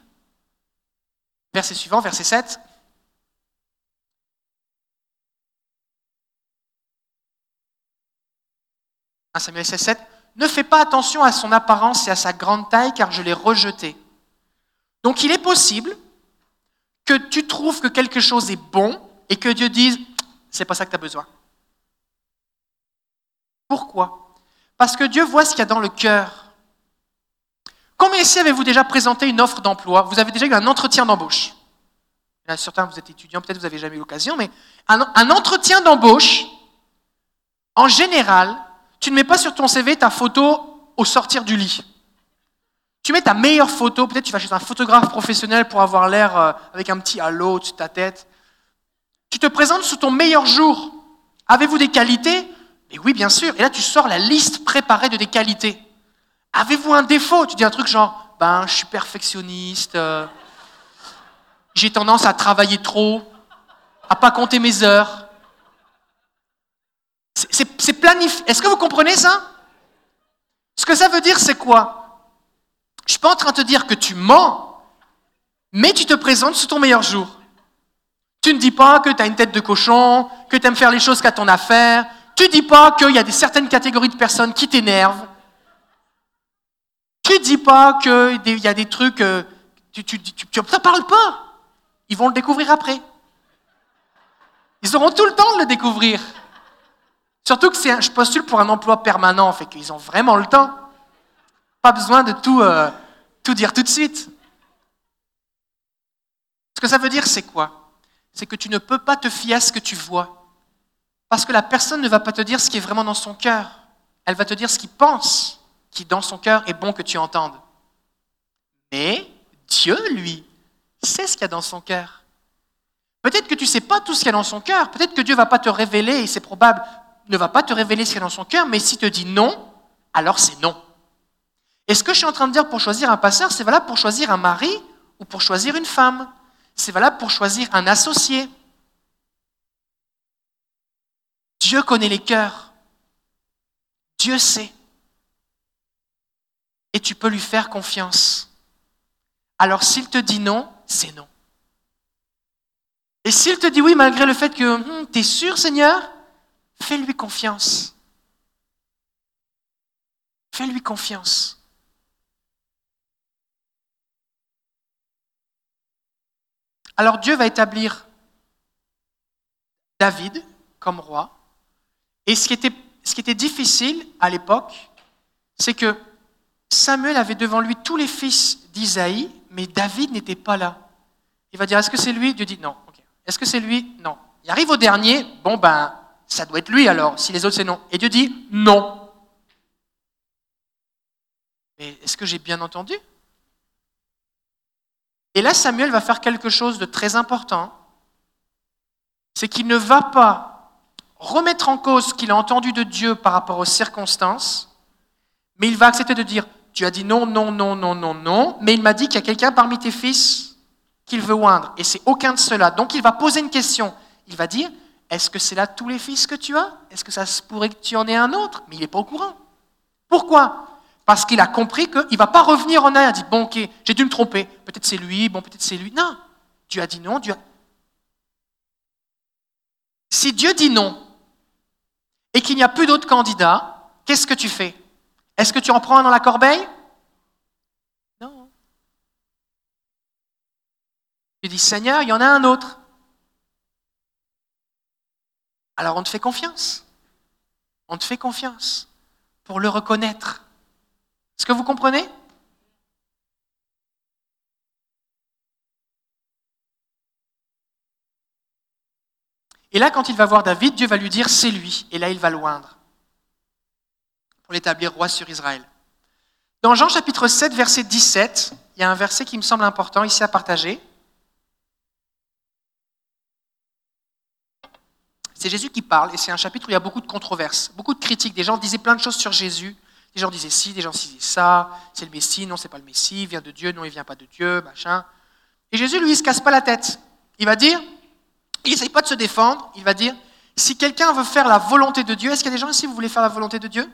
verset suivant, verset 7, 1 Samuel 16, 7, ne fais pas attention à son apparence et à sa grande taille, car je l'ai rejeté. Donc il est possible que tu trouves que quelque chose est bon et que Dieu dise, c'est pas ça que tu as besoin. Pourquoi? Parce que Dieu voit ce qu'il y a dans le cœur. Combien ici avez-vous déjà présenté une offre d'emploi? Vous avez déjà eu un entretien d'embauche Certains, vous êtes étudiant, peut-être vous n'avez jamais eu l'occasion, mais un entretien d'embauche, en général, tu ne mets pas sur ton CV ta photo au sortir du lit. Tu mets ta meilleure photo, peut-être tu vas chez un photographe professionnel pour avoir l'air euh, avec un petit halo dessus de ta tête. Tu te présentes sous ton meilleur jour. Avez-vous des qualités? Et oui, bien sûr. Et là, tu sors la liste préparée de tes qualités. Avez-vous un défaut? Tu dis un truc genre, ben, je suis perfectionniste, euh, j'ai tendance à travailler trop, à pas compter mes heures. C'est planifié. Est-ce que vous comprenez ça? Ce que ça veut dire, c'est quoi? Je suis pas en train de te dire que tu mens, mais tu te présentes sous ton meilleur jour. Tu ne dis pas que tu as une tête de cochon, que tu aimes faire les choses qu'à ton affaire. Tu ne dis pas qu'il y a des certaines catégories de personnes qui t'énervent. Tu dis pas qu'il y a des trucs... Euh, tu n'en parles pas. Ils vont le découvrir après. Ils auront tout le temps de le découvrir. Surtout que je postule pour un emploi permanent, fait qu'ils ont vraiment le temps. Pas besoin de tout, euh, tout dire tout de suite. Ce que ça veut dire, c'est quoi? C'est que tu ne peux pas te fier à ce que tu vois. Parce que la personne ne va pas te dire ce qui est vraiment dans son cœur. Elle va te dire ce qu'il pense, qui dans son cœur est bon que tu entendes. Mais Dieu, lui, sait ce qu'il y a dans son cœur. Peut-être que tu ne sais pas tout ce qu'il y a dans son cœur. Peut-être que Dieu ne va pas te révéler, et c'est probable, ne va pas te révéler ce qu'il y a dans son cœur, mais s'il te dit non, alors c'est non. Et ce que je suis en train de dire pour choisir un pasteur, c'est valable pour choisir un mari ou pour choisir une femme. C'est valable pour choisir un associé. Dieu connaît les cœurs. Dieu sait. Et tu peux lui faire confiance. Alors s'il te dit non, c'est non. Et s'il te dit oui, malgré le fait que hum, tu es sûr, Seigneur, fais-lui confiance. Fais-lui confiance. Alors Dieu va établir David comme roi. Et ce qui était, ce qui était difficile à l'époque, c'est que Samuel avait devant lui tous les fils d'Isaïe, mais David n'était pas là. Il va dire, est-ce que c'est lui? Dieu dit non. Est-ce que c'est lui? Non. Il arrive au dernier, bon ben, ça doit être lui alors, si les autres c'est non. Et Dieu dit non. Mais est-ce que j'ai bien entendu? Et là, Samuel va faire quelque chose de très important, c'est qu'il ne va pas remettre en cause ce qu'il a entendu de Dieu par rapport aux circonstances, mais il va accepter de dire, tu as dit non, non, non, non, non, non, mais il m'a dit qu'il y a quelqu'un parmi tes fils qu'il veut oindre, et c'est aucun de ceux-là. Donc il va poser une question. Il va dire, est-ce que c'est là tous les fils que tu as? Est-ce que ça pourrait que tu en aies un autre? Mais il n'est pas au courant. Pourquoi? Parce qu'il a compris qu'il ne va pas revenir en arrière, dit, bon, ok, j'ai dû me tromper, peut-être c'est lui, bon, peut-être c'est lui. Non, Dieu a dit non, Dieu. Si Dieu dit non, et qu'il n'y a plus d'autres candidats, qu'est-ce que tu fais? Est-ce que tu en prends un dans la corbeille? Non. Tu dis, Seigneur, il y en a un autre. Alors on te fait confiance. On te fait confiance pour le reconnaître. Est-ce que vous comprenez? Et là, quand il va voir David, Dieu va lui dire, c'est lui. Et là, il va loindre pour l'établir roi sur Israël. Dans Jean chapitre 7, verset 17, il y a un verset qui me semble important ici à partager. C'est Jésus qui parle et c'est un chapitre où il y a beaucoup de controverses, beaucoup de critiques. Des gens disaient plein de choses sur Jésus. Des gens disaient ci, des gens disaient ça. C'est le Messie, non, c'est pas le Messie. Il vient de Dieu, non, il vient pas de Dieu, machin. Et Jésus, lui, il se casse pas la tête. Il va dire, il n'essaye pas de se défendre. Il va dire, si quelqu'un veut faire la volonté de Dieu, est-ce qu'il y a des gens ici, vous voulez faire la volonté de Dieu?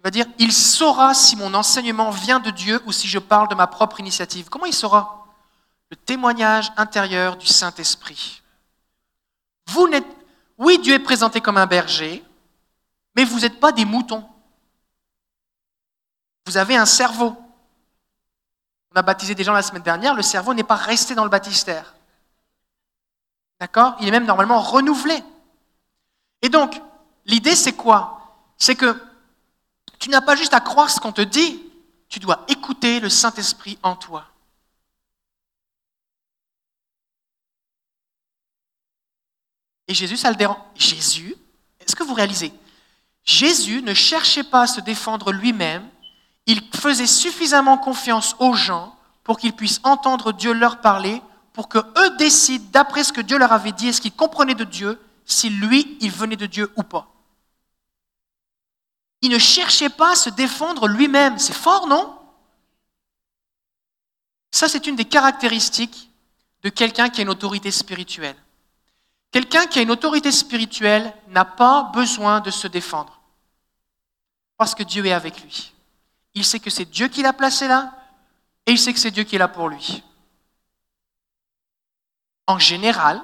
Il va dire, il saura si mon enseignement vient de Dieu ou si je parle de ma propre initiative. Comment il saura? Le témoignage intérieur du Saint-Esprit. Vous n'êtes, oui, Dieu est présenté comme un berger, mais vous n'êtes pas des moutons. Vous avez un cerveau. On a baptisé des gens la semaine dernière, le cerveau n'est pas resté dans le baptistère. D'accord? Il est même normalement renouvelé. Et donc, l'idée c'est quoi? C'est que tu n'as pas juste à croire ce qu'on te dit, tu dois écouter le Saint-Esprit en toi. Et Jésus, ça le dérange. Jésus, est-ce que vous réalisez? Jésus ne cherchait pas à se défendre lui-même, il faisait suffisamment confiance aux gens pour qu'ils puissent entendre Dieu leur parler, pour que eux décident, d'après ce que Dieu leur avait dit, est-ce qu'ils comprenaient de Dieu, si lui, il venait de Dieu ou pas. Il ne cherchait pas à se défendre lui-même. C'est fort, non? Ça, c'est une des caractéristiques de quelqu'un qui a une autorité spirituelle. Quelqu'un qui a une autorité spirituelle n'a pas besoin de se défendre. Parce que Dieu est avec lui. Il sait que c'est Dieu qui l'a placé là et il sait que c'est Dieu qui est là pour lui. En général,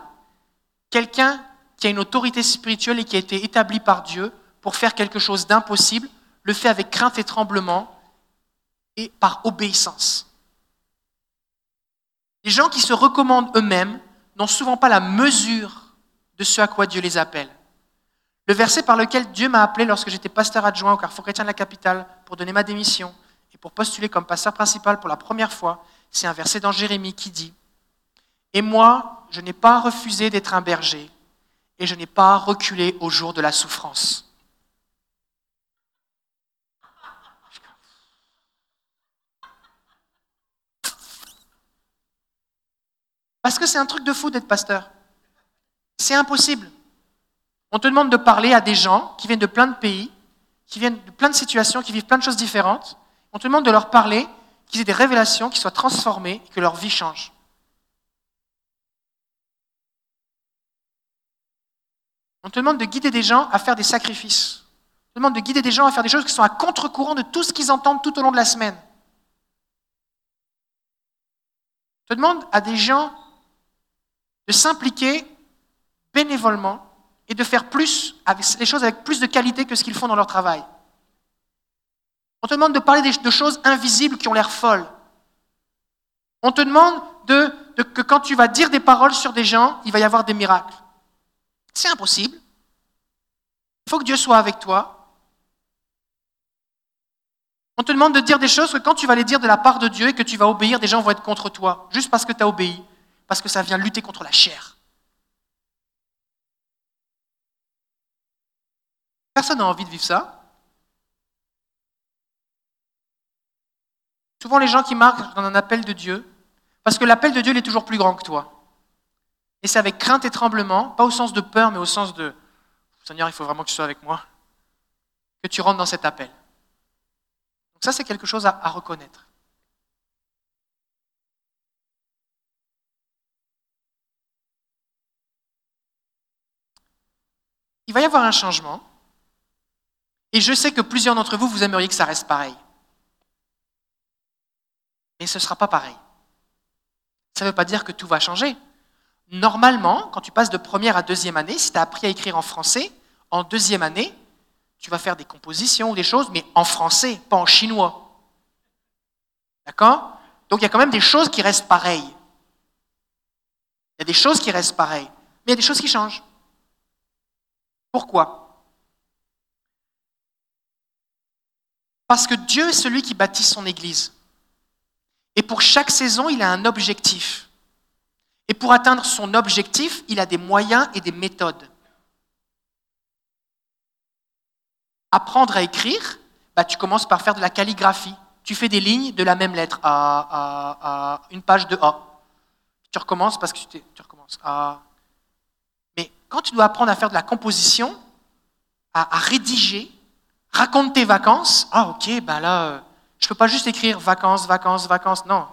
quelqu'un qui a une autorité spirituelle et qui a été établi par Dieu pour faire quelque chose d'impossible, le fait avec crainte et tremblement et par obéissance. Les gens qui se recommandent eux-mêmes n'ont souvent pas la mesure de ce à quoi Dieu les appelle. Le verset par lequel Dieu m'a appelé lorsque j'étais pasteur adjoint au Carrefour chrétien de la capitale pour donner ma démission et pour postuler comme pasteur principal pour la première fois, c'est un verset dans Jérémie qui dit Et moi, je n'ai pas refusé d'être un berger et je n'ai pas reculé au jour de la souffrance. Parce que c'est un truc de fou d'être pasteur. C'est impossible. On te demande de parler à des gens qui viennent de plein de pays, qui viennent de plein de situations, qui vivent plein de choses différentes. On te demande de leur parler, qu'ils aient des révélations, qu'ils soient transformés que leur vie change. On te demande de guider des gens à faire des sacrifices. On te demande de guider des gens à faire des choses qui sont à contre-courant de tout ce qu'ils entendent tout au long de la semaine. On te demande à des gens de s'impliquer bénévolement et de faire plus, les choses avec plus de qualité que ce qu'ils font dans leur travail. On te demande de parler de choses invisibles qui ont l'air folles. On te demande de, que quand tu vas dire des paroles sur des gens, il va y avoir des miracles. C'est impossible. Il faut que Dieu soit avec toi. On te demande de dire des choses que quand tu vas les dire de la part de Dieu et que tu vas obéir, des gens vont être contre toi, juste parce que tu as obéi, parce que ça vient lutter contre la chair. Personne n'a envie de vivre ça. Souvent, les gens qui marquent dans un appel de Dieu, parce que l'appel de Dieu, est toujours plus grand que toi. Et c'est avec crainte et tremblement, pas au sens de peur, mais au sens de Seigneur, il faut vraiment que tu sois avec moi, que tu rentres dans cet appel. Donc ça, c'est quelque chose à reconnaître. Il va y avoir un changement. Et je sais que plusieurs d'entre vous, vous aimeriez que ça reste pareil. Mais ce ne sera pas pareil. Ça ne veut pas dire que tout va changer. Normalement, quand tu passes de première à deuxième année, si tu as appris à écrire en français, en deuxième année, tu vas faire des compositions ou des choses, mais en français, pas en chinois. D'accord? Donc il y a quand même des choses qui restent pareilles. Il y a des choses qui restent pareilles, mais il y a des choses qui changent. Pourquoi? Parce que Dieu est celui qui bâtit son Église. Et pour chaque saison, il a un objectif. Et pour atteindre son objectif, il a des moyens et des méthodes. Apprendre à écrire, bah, tu commences par faire de la calligraphie. Tu fais des lignes de la même lettre, A, une page de A. Tu recommences parce que tu, tu recommences A. Quand tu dois apprendre à faire de la composition, à, rédiger, raconte tes vacances, ah ok, ben là, euh, je ne peux pas juste écrire vacances, vacances, vacances, non.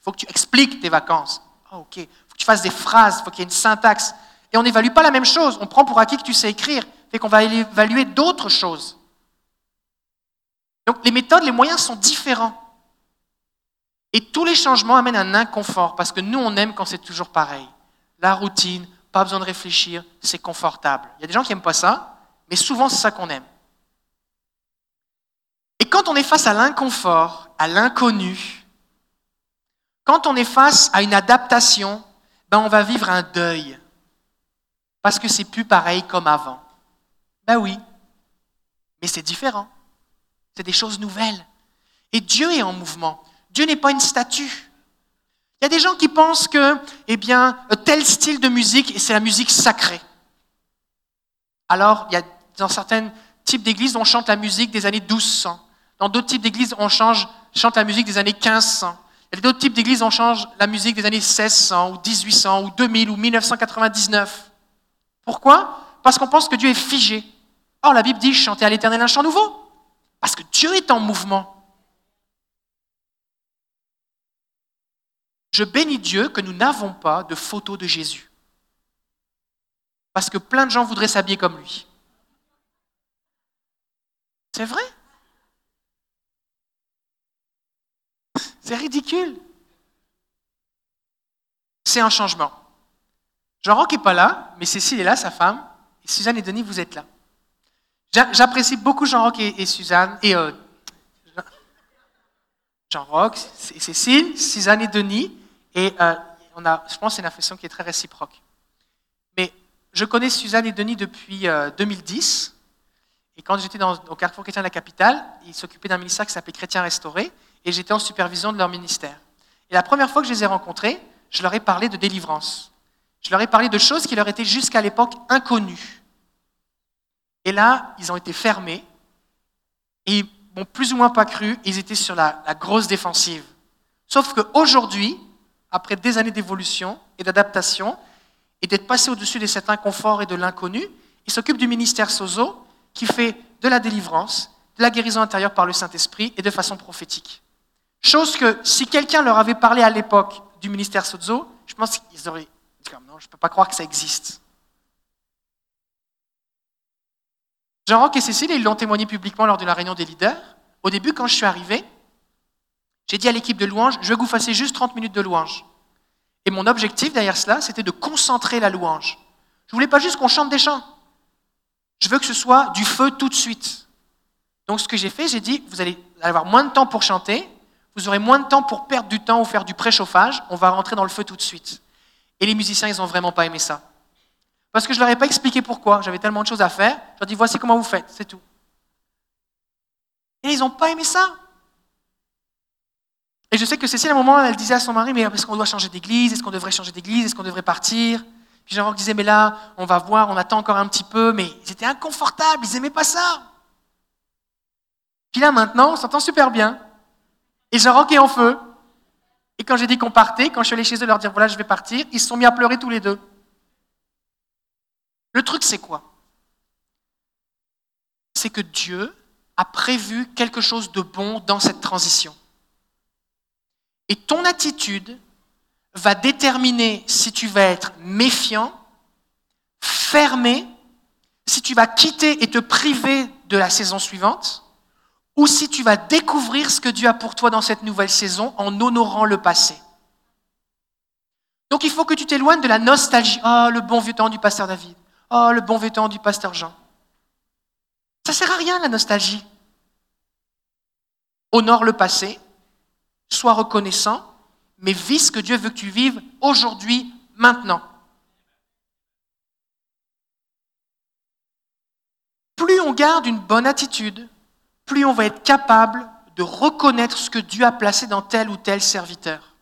Il faut que tu expliques tes vacances. Ah ok, il faut que tu fasses des phrases, il faut qu'il y ait une syntaxe. Et on n'évalue pas la même chose. On prend pour acquis que tu sais écrire, fait qu'on va évaluer d'autres choses. Donc les méthodes, les moyens sont différents. Et tous les changements amènent un inconfort, parce que nous, on aime quand c'est toujours pareil. La routine, pas besoin de réfléchir, c'est confortable. Il y a des gens qui n'aiment pas ça, mais souvent c'est ça qu'on aime. Et quand on est face à l'inconfort, à l'inconnu, quand on est face à une adaptation, ben on va vivre un deuil. Parce que c'est plus pareil comme avant. Ben oui, mais c'est différent. C'est des choses nouvelles. Et Dieu est en mouvement. Dieu n'est pas une statue. Il y a des gens qui pensent que, eh bien, tel style de musique, c'est la musique sacrée. Alors, il y a, dans certains types d'églises, on chante la musique des années 1200. Dans d'autres types d'églises, on change, chante la musique des années 1500. Il y a d'autres types d'églises, on change la musique des années 1600 ou 1800 ou 2000 ou 1999. Pourquoi? Parce qu'on pense que Dieu est figé. Or, la Bible dit chanter à l'éternel un chant nouveau. Parce que Dieu est en mouvement. Je bénis Dieu que nous n'avons pas de photo de Jésus. Parce que plein de gens voudraient s'habiller comme lui. C'est vrai? C'est ridicule. C'est un changement. Jean-Roch n'est pas là, mais Cécile est là, sa femme, et Suzanne et Denis, vous êtes là. J'apprécie beaucoup Jean-Roch et, Suzanne, et euh, Jean-Roch et Cécile, Suzanne et Denis, et euh, on a, je pense que c'est une affection qui est très réciproque. Mais je connais Suzanne et Denis depuis 2010, euh, et quand j'étais au Carrefour Chrétien de la capitale, ils s'occupaient d'un ministère qui s'appelait Chrétien Restauré, et j'étais en supervision de leur ministère. Et la première fois que je les ai rencontrés, je leur ai parlé de délivrance. Je leur ai parlé de choses qui leur étaient jusqu'à l'époque inconnues. Et là, ils ont été fermés ils m'ont plus ou moins pas cru. Ils étaient sur la, grosse défensive. Sauf qu'aujourd'hui, après des années d'évolution et d'adaptation, et d'être passé au-dessus de cet inconfort et de l'inconnu, ils s'occupent du ministère Sozo qui fait de la délivrance, de la guérison intérieure par le Saint-Esprit et de façon prophétique. Chose que si quelqu'un leur avait parlé à l'époque du ministère Sozo, je pense qu'ils auraient non, je ne peux pas croire que ça existe. Jean-Roch et Cécile, ils l'ont témoigné publiquement lors de la réunion des leaders. Au début, quand je suis arrivé, j'ai dit à l'équipe de louange, je vais vous faire juste 30 minutes de louange. Et mon objectif derrière cela, c'était de concentrer la louange. Je ne voulais pas juste qu'on chante des chants. Je veux que ce soit du feu tout de suite. Donc ce que j'ai fait, j'ai dit, vous allez avoir moins de temps pour chanter, vous aurez moins de temps pour perdre du temps ou faire du préchauffage, on va rentrer dans le feu tout de suite. Et les musiciens, ils n'ont vraiment pas aimé ça. Parce que je ne leur ai pas expliqué pourquoi. J'avais tellement de choses à faire. Je leur ai dit, voici comment vous faites, c'est tout. Et ils n'ont pas aimé ça. Et je sais que Cécile, à un moment, elle disait à son mari, mais est-ce qu'on doit changer d'église? Est-ce qu'on devrait changer d'église? Est-ce qu'on devrait partir? Puis Jean-Roch disait, mais là, on va voir, on attend encore un petit peu. Mais ils étaient inconfortables, ils n'aimaient pas ça. Puis là, maintenant, on s'entend super bien. Et Jean-Roch est en feu. Et quand j'ai dit qu'on partait, quand je suis allé chez eux leur dire voilà, je vais partir, ils se sont mis à pleurer tous les deux. Le truc, c'est quoi? C'est que Dieu a prévu quelque chose de bon dans cette transition. Et ton attitude va déterminer si tu vas être méfiant, fermé, si tu vas quitter et te priver de la saison suivante, ou si tu vas découvrir ce que Dieu a pour toi dans cette nouvelle saison en honorant le passé. Donc il faut que tu t'éloignes de la nostalgie. Oh, le bon vieux temps du pasteur David. Oh, le bon vieux temps du pasteur Jean. Ça sert à rien la nostalgie. Honore le passé, sois reconnaissant, mais vis ce que Dieu veut que tu vives aujourd'hui, maintenant. Plus on garde une bonne attitude, plus on va être capable de reconnaître ce que Dieu a placé dans tel ou tel serviteur.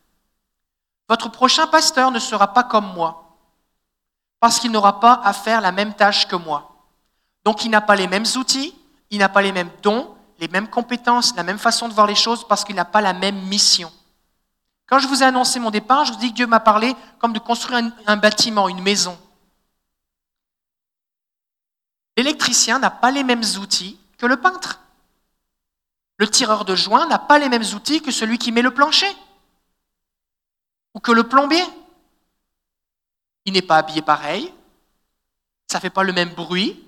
Votre prochain pasteur ne sera pas comme moi, parce qu'il n'aura pas à faire la même tâche que moi. Donc il n'a pas les mêmes outils, il n'a pas les mêmes dons, les mêmes compétences, la même façon de voir les choses, parce qu'il n'a pas la même mission. Quand je vous ai annoncé mon départ, je vous dis que Dieu m'a parlé comme de construire un, bâtiment, une maison. L'électricien n'a pas les mêmes outils que le peintre. Le tireur de joint n'a pas les mêmes outils que celui qui met le plancher ou que le plombier. Il n'est pas habillé pareil, ça ne fait pas le même bruit.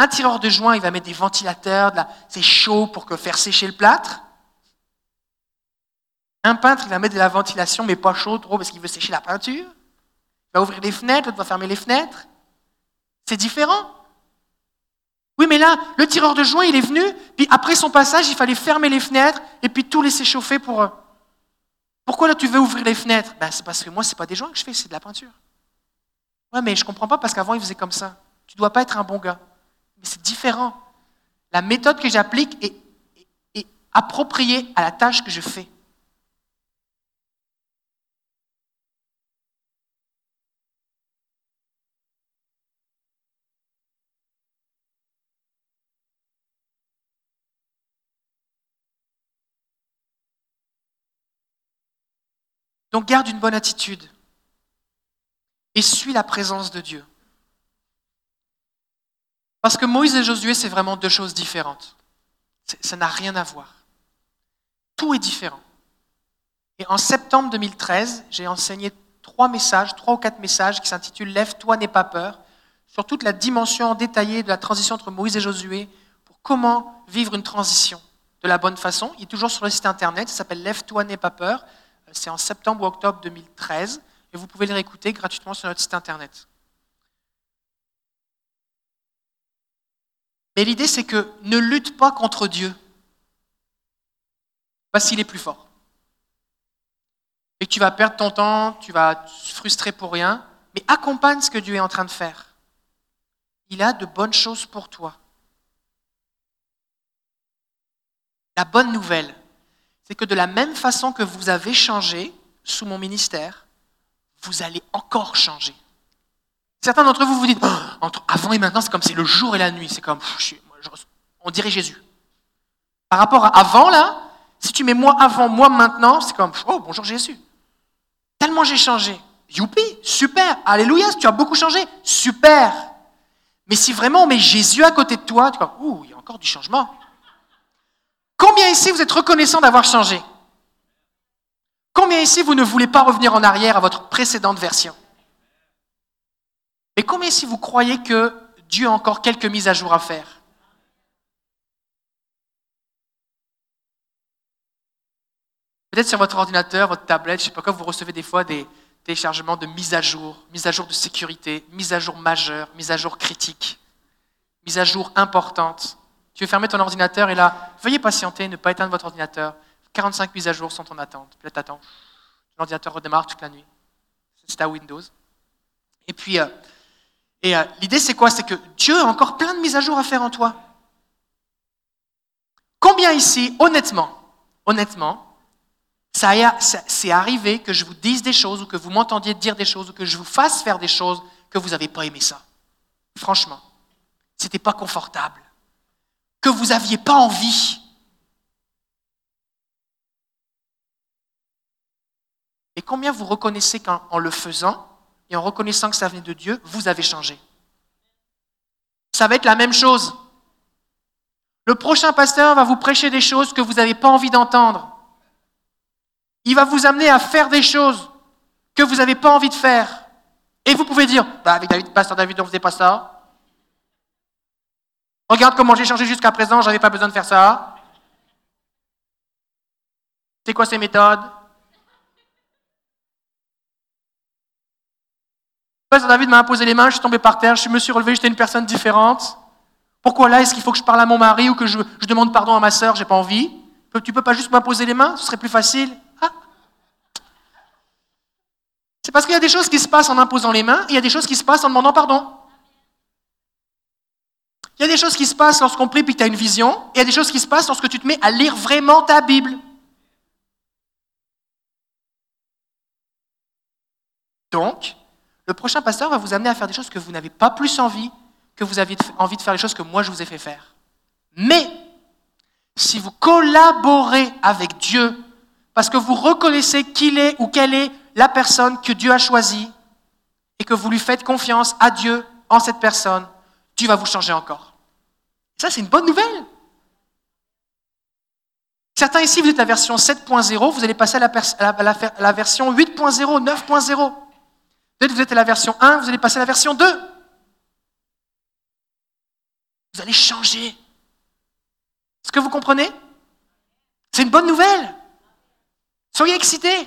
Un tireur de joint, il va mettre des ventilateurs, c'est chaud pour faire sécher le plâtre. Un peintre, il va mettre de la ventilation, mais pas chaud trop parce qu'il veut sécher la peinture. Il va ouvrir les fenêtres, il va fermer les fenêtres. C'est différent. Oui, mais là, le tireur de joint, il est venu, puis après son passage, il fallait fermer les fenêtres et puis tout laisser chauffer pour. Pourquoi là tu veux ouvrir les fenêtres? Ben, C'est parce que moi, ce n'est pas des joints que je fais, c'est de la peinture. Ouais, mais je ne comprends pas parce qu'avant, il faisait comme ça. Tu ne dois pas être un bon gars. Mais c'est différent. La méthode que j'applique est, est appropriée à la tâche que je fais. Donc garde une bonne attitude et suis la présence de Dieu. Parce que Moïse et Josué, c'est vraiment deux choses différentes. Ça n'a rien à voir. Tout est différent. Et en septembre 2013, j'ai enseigné trois messages, trois ou quatre messages qui s'intitulent Lève-toi, n'aie pas peur, sur toute la dimension détaillée de la transition entre Moïse et Josué, pour comment vivre une transition de la bonne façon. Il est toujours sur le site internet, ça s'appelle Lève-toi, n'aie pas peur. C'est en septembre ou octobre 2013 et vous pouvez les réécouter gratuitement sur notre site internet. Mais l'idée, c'est que ne lutte pas contre Dieu, parce qu'il est plus fort. Et que tu vas perdre ton temps, tu vas te frustrer pour rien, mais accompagne ce que Dieu est en train de faire. Il a de bonnes choses pour toi. La bonne nouvelle, c'est que de la même façon que vous avez changé sous mon ministère, vous allez encore changer. Certains d'entre vous vous dites, oh, entre avant et maintenant, c'est comme c'est le jour et la nuit. C'est comme, on dirait Jésus. Par rapport à avant, là, si tu mets moi avant, moi maintenant, c'est comme, oh, bonjour Jésus. Tellement j'ai changé. Youpi, super, alléluia, tu as beaucoup changé, super. Mais si vraiment on met Jésus à côté de toi, tu dis, ouh, il y a encore du changement. Combien ici vous êtes reconnaissant d'avoir changé? Combien ici vous ne voulez pas revenir en arrière à votre précédente version? Combien ici vous croyez que Dieu a encore quelques mises à jour à faire? Peut-être sur votre ordinateur, votre tablette, je ne sais pas quoi, vous recevez des fois des téléchargements de mises à jour, mises à jour de sécurité, mises à jour majeures, mises à jour critiques, mises à jour importantes. Tu veux fermer ton ordinateur et là, veuillez patienter, ne pas éteindre votre ordinateur. 45 mises à jour sont en attente. Tu attends. L'ordinateur redémarre toute la nuit. C'est à Windows. Et puis, euh, et euh, l'idée, c'est quoi? C'est que Dieu a encore plein de mises à jour à faire en toi. Combien ici, honnêtement, honnêtement, ça c'est arrivé que je vous dise des choses ou que vous m'entendiez dire des choses ou que je vous fasse faire des choses que vous n'avez pas aimé ça? Franchement, c'était pas confortable que vous n'aviez pas envie. Et combien vous reconnaissez qu'en le faisant et en reconnaissant que ça venait de Dieu, vous avez changé Ça va être la même chose. Le prochain pasteur va vous prêcher des choses que vous n'avez pas envie d'entendre. Il va vous amener à faire des choses que vous n'avez pas envie de faire. Et vous pouvez dire, bah avec David, pasteur David, on ne faisait pas ça. Regarde comment j'ai changé jusqu'à présent, je n'avais pas besoin de faire ça. C'est quoi ces méthodes? David m'a imposé les mains, je suis tombé par terre, je me suis relevé, j'étais une personne différente. Pourquoi là, est-ce qu'il faut que je parle à mon mari ou que je, demande pardon à ma sœur? J'ai pas envie. Tu peux pas juste m'imposer les mains? Ce serait plus facile. Ah. C'est parce qu'il y a des choses qui se passent en imposant les mains et il y a des choses qui se passent en demandant pardon. Il y a des choses qui se passent lorsqu'on prie et que tu as une vision, et il y a des choses qui se passent lorsque tu te mets à lire vraiment ta Bible. Donc, le prochain pasteur va vous amener à faire des choses que vous n'avez pas plus envie, que vous avez envie de faire les choses que moi je vous ai fait faire. Mais, si vous collaborez avec Dieu, parce que vous reconnaissez qu'il est ou quelle est la personne que Dieu a choisie, et que vous lui faites confiance à Dieu en cette personne, Dieu va vous changer encore. Ça, c'est une bonne nouvelle. Certains ici, vous êtes la version 7.0, vous allez passer à la, la version 8.0, 9.0. Peut-être vous êtes à la version 1, vous allez passer à la version 2. Vous allez changer. Est-ce que vous comprenez? C'est une bonne nouvelle. Soyez excités.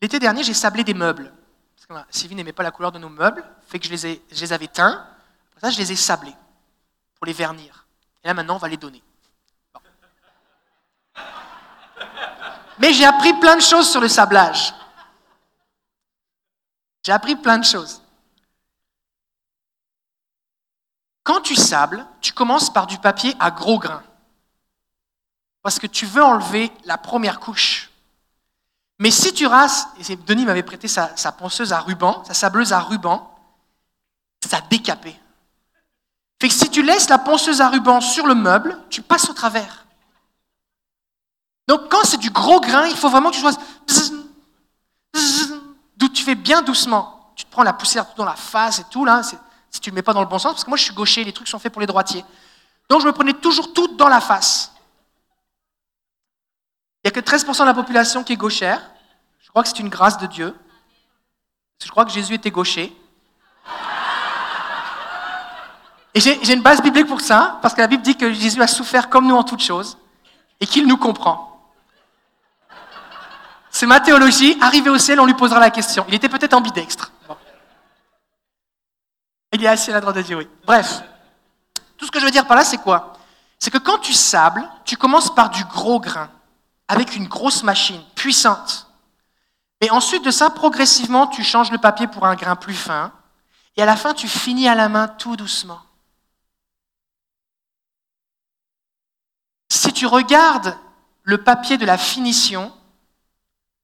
L'été dernier, j'ai sablé des meubles. Parce que Sylvie n'aimait pas la couleur de nos meubles, fait que je les, je les avais teints. Pour ça, je les ai sablés pour les vernir. Et là, maintenant, on va les donner. Mais j'ai appris plein de choses sur le sablage. J'ai appris plein de choses. Quand tu sables, tu commences par du papier à gros grains. Parce que tu veux enlever la première couche. Mais si tu rases, et Denis m'avait prêté sa, ponceuse à ruban, sa sableuse à ruban, ça décapé. Fait que si tu laisses la ponceuse à ruban sur le meuble, tu passes au travers. Donc quand c'est du gros grain, il faut vraiment que tu sois... D'où tu fais bien doucement. Tu te prends la poussière dans la face et tout, là, si tu ne le mets pas dans le bon sens, parce que moi je suis gaucher, les trucs sont faits pour les droitiers. Donc je me prenais toujours tout dans la face. Il n'y a que 13% de la population qui est gauchère. Je crois que c'est une grâce de Dieu. Je crois que Jésus était gaucher. Et j'ai une base biblique pour ça, parce que la Bible dit que Jésus a souffert comme nous en toutes choses, et qu'il nous comprend. C'est ma théologie. Arrivé au ciel, on lui posera la question. Il était peut-être ambidextre. Il est assis à la droite de Dieu, oui. Bref, tout ce que je veux dire par là, c'est quoi? C'est que quand tu sables, tu commences par du gros grain avec une grosse machine puissante. Et ensuite de ça, progressivement, tu changes le papier pour un grain plus fin. Et à la fin, tu finis à la main tout doucement. Si tu regardes le papier de la finition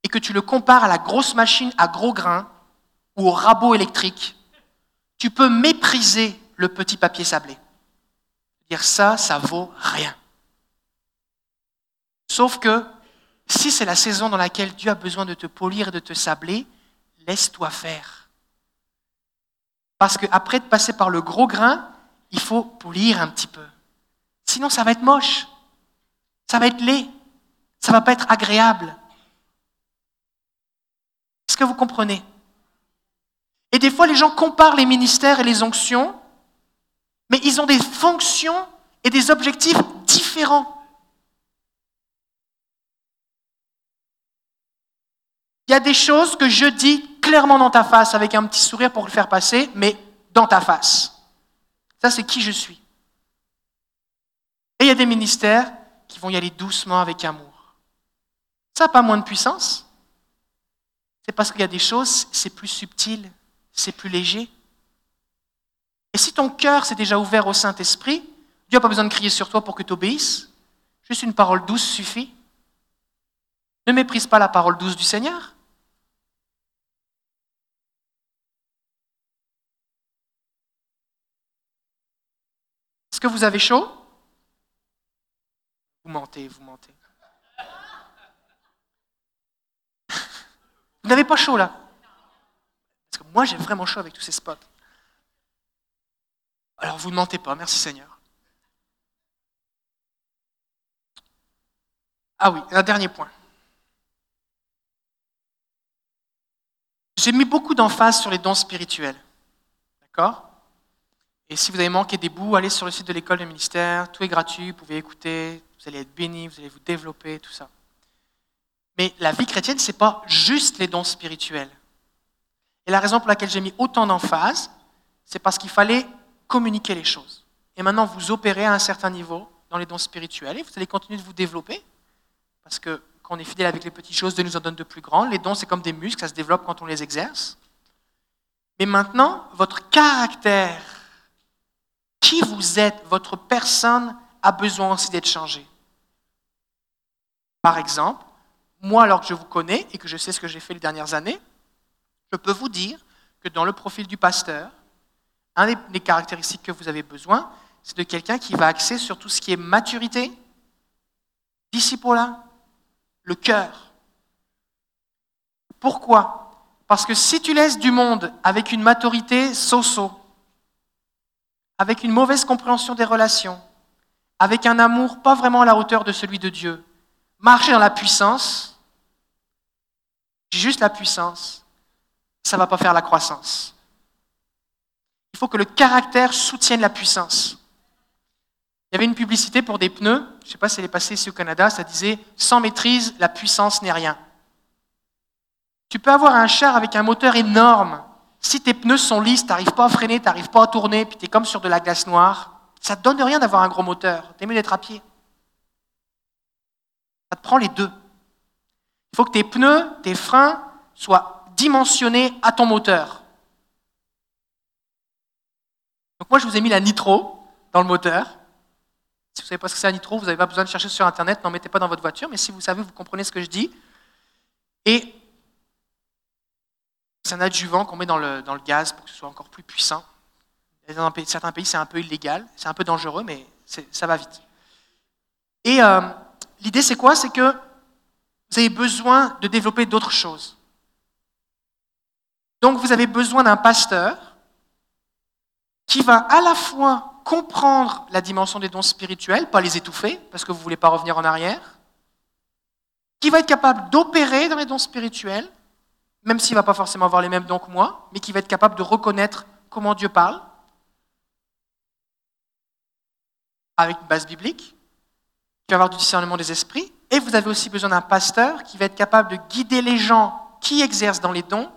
et que tu le compares à la grosse machine à gros grains ou au rabot électrique, tu peux mépriser le petit papier sablé. Dire ça, ça vaut rien. Sauf que si c'est la saison dans laquelle Dieu a besoin de te polir et de te sabler, laisse-toi faire. Parce qu'après de passer par le gros grain, il faut polir un petit peu. Sinon, ça va être moche. Ça va être laid. Ça va pas être agréable. Est-ce que vous comprenez? Et des fois, les gens comparent les ministères et les onctions, mais ils ont des fonctions et des objectifs différents. Il y a des choses que je dis clairement dans ta face avec un petit sourire pour le faire passer, mais dans ta face. Ça, c'est qui je suis. Et il y a des ministères qui vont y aller doucement avec amour. Ça n'a pas moins de puissance. C'est parce qu'il y a des choses, c'est plus subtil, c'est plus léger. Et si ton cœur s'est déjà ouvert au Saint-Esprit, Dieu n'a pas besoin de crier sur toi pour que tu obéisses. Juste une parole douce suffit. Ne méprise pas la parole douce du Seigneur. Est-ce que vous avez chaud? Vous mentez, vous mentez. Vous n'avez pas chaud là Parce que moi j'ai vraiment chaud avec tous ces spots. Alors vous ne mentez pas, merci Seigneur. Ah oui, un dernier point. J'ai mis beaucoup d'emphase sur les dons spirituels. D'accord? Et si vous avez manqué des bouts, allez sur le site de l'école de ministère, tout est gratuit, vous pouvez écouter, vous allez être bénis, vous allez vous développer, tout ça. Mais la vie chrétienne, ce n'est pas juste les dons spirituels. Et la raison pour laquelle j'ai mis autant d'emphase, c'est parce qu'il fallait communiquer les choses. Et maintenant, vous opérez à un certain niveau dans les dons spirituels et vous allez continuer de vous développer. Parce que quand on est fidèle avec les petites choses, Dieu nous en donne de plus grands. Les dons, c'est comme des muscles, ça se développe quand on les exerce. Mais maintenant, votre caractère, qui vous êtes, votre personne, a besoin aussi d'être changé. Par exemple, moi, alors que je vous connais et que je sais ce que j'ai fait les dernières années, je peux vous dire que dans le profil du pasteur, un des caractéristiques que vous avez besoin, c'est de quelqu'un qui va axer sur tout ce qui est maturité, disciple, le cœur, Pourquoi? Parce que si tu laisses du monde avec une maturité so-so, avec une mauvaise compréhension des relations, avec un amour pas vraiment à la hauteur de celui de Dieu, marcher dans la puissance, juste la puissance, ça ne va pas faire la croissance. Il faut que le caractère soutienne la puissance. Il y avait une publicité pour des pneus, je ne sais pas si elle est passée ici au Canada, ça disait Sans maîtrise, la puissance n'est rien. Tu peux avoir un char avec un moteur énorme. Si tes pneus sont lisses, tu n'arrives pas à freiner, tu n'arrives pas à tourner, puis tu es comme sur de la glace noire, ça ne te donne rien d'avoir un gros moteur. Tu mieux d'être à pied. Ça te prend les deux. Il faut que tes pneus, tes freins soient dimensionnés à ton moteur. Donc moi, je vous ai mis la nitro dans le moteur. Si vous ne savez pas ce que c'est un nitro, vous n'avez pas besoin de chercher sur Internet, n'en mettez pas dans votre voiture, mais si vous savez, vous comprenez ce que je dis. Et c'est un adjuvant qu'on met dans le, dans le gaz pour que ce soit encore plus puissant. Dans certains pays, c'est un peu illégal, c'est un peu dangereux, mais ça va vite. Et euh, l'idée, c'est quoi? C'est que vous avez besoin de développer d'autres choses. Donc, vous avez besoin d'un pasteur qui va à la fois comprendre la dimension des dons spirituels, pas les étouffer, parce que vous ne voulez pas revenir en arrière, qui va être capable d'opérer dans les dons spirituels, même s'il ne va pas forcément avoir les mêmes dons que moi, mais qui va être capable de reconnaître comment Dieu parle, avec une base biblique, qui va avoir du discernement des esprits, et vous avez aussi besoin d'un pasteur qui va être capable de guider les gens qui exercent dans les dons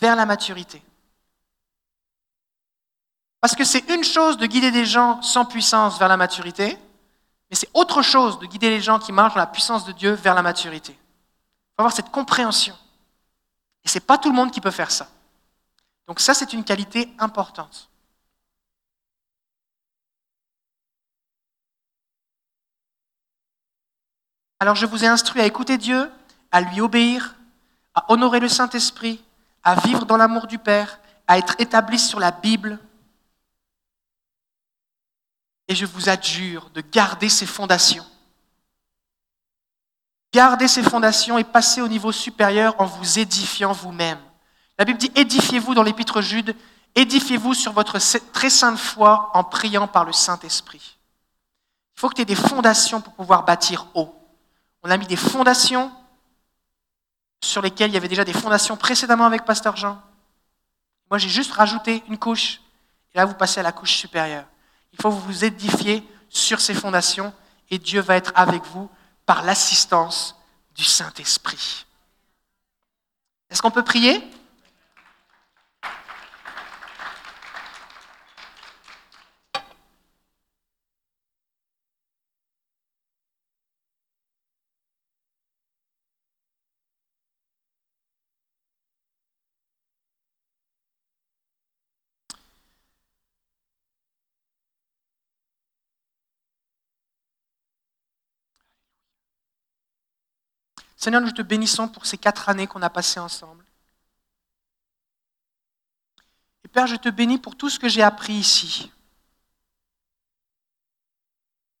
vers la maturité. Parce que c'est une chose de guider des gens sans puissance vers la maturité, mais c'est autre chose de guider les gens qui marchent dans la puissance de Dieu vers la maturité. Il faut avoir cette compréhension. Et ce n'est pas tout le monde qui peut faire ça. Donc ça, c'est une qualité importante. Alors je vous ai instruit à écouter Dieu, à lui obéir, à honorer le Saint-Esprit, à vivre dans l'amour du Père, à être établi sur la Bible, et je vous adjure de garder ces fondations. Gardez ces fondations et passez au niveau supérieur en vous édifiant vous-même. La Bible dit édifiez-vous dans l'épître Jude, édifiez-vous sur votre très sainte foi en priant par le Saint-Esprit. Il faut que tu aies des fondations pour pouvoir bâtir haut. On a mis des fondations sur lesquelles il y avait déjà des fondations précédemment avec Pasteur Jean. Moi, j'ai juste rajouté une couche. Et là, vous passez à la couche supérieure. Il faut vous édifier sur ces fondations et Dieu va être avec vous par l'assistance du Saint-Esprit. Est-ce qu'on peut prier? Seigneur, nous te bénissons pour ces quatre années qu'on a passées ensemble. Et Père, je te bénis pour tout ce que j'ai appris ici.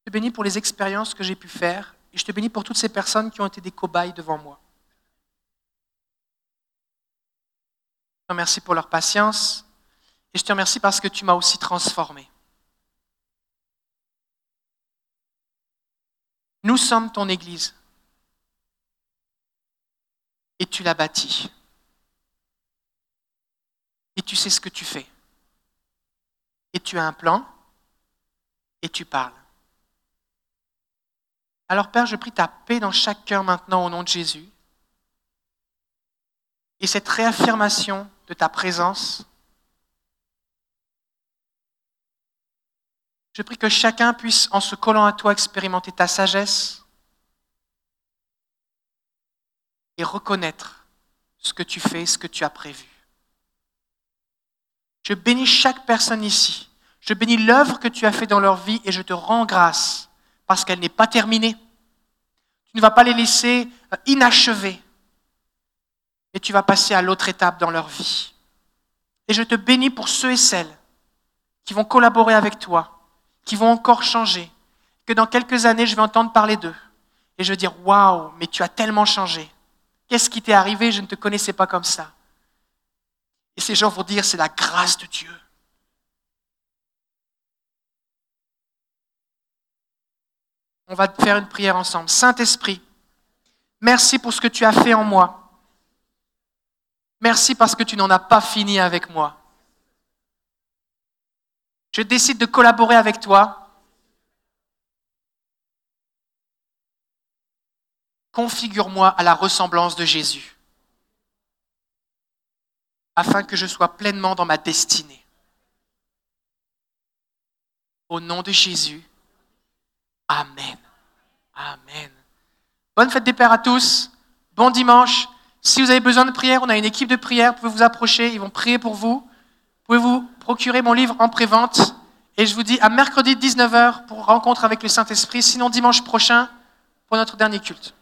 Je te bénis pour les expériences que j'ai pu faire et je te bénis pour toutes ces personnes qui ont été des cobayes devant moi. Je te remercie pour leur patience et je te remercie parce que tu m'as aussi transformé. Nous sommes ton Église et tu l'as bâti. Et tu sais ce que tu fais. Et tu as un plan et tu parles. Alors Père, je prie ta paix dans chaque cœur maintenant au nom de Jésus. Et cette réaffirmation de ta présence, je prie que chacun puisse, en se collant à toi, expérimenter ta sagesse, et reconnaître ce que tu fais, ce que tu as prévu. Je bénis chaque personne ici. Je bénis l'œuvre que tu as fait dans leur vie et je te rends grâce parce qu'elle n'est pas terminée. Tu ne vas pas les laisser euh, inachevées, et tu vas passer à l'autre étape dans leur vie. Et je te bénis pour ceux et celles qui vont collaborer avec toi, qui vont encore changer, que dans quelques années je vais entendre parler d'eux et je vais dire waouh, mais tu as tellement changé. Qu'est-ce qui t'est arrivé? Je ne te connaissais pas comme ça. Et ces gens vont dire, c'est la grâce de Dieu. On va faire une prière ensemble. Saint-Esprit, merci pour ce que tu as fait en moi. Merci parce que tu n'en as pas fini avec moi. Je décide de collaborer avec toi. Configure-moi à la ressemblance de Jésus, afin que je sois pleinement dans ma destinée. Au nom de Jésus, Amen. Amen. Bonne fête des Pères à tous. Bon dimanche. Si vous avez besoin de prière, on a une équipe de prière. Vous pouvez vous approcher. Ils vont prier pour vous. Vous pouvez vous procurer mon livre en prévente. Et je vous dis à mercredi 19h pour rencontre avec le Saint-Esprit. Sinon dimanche prochain pour notre dernier culte.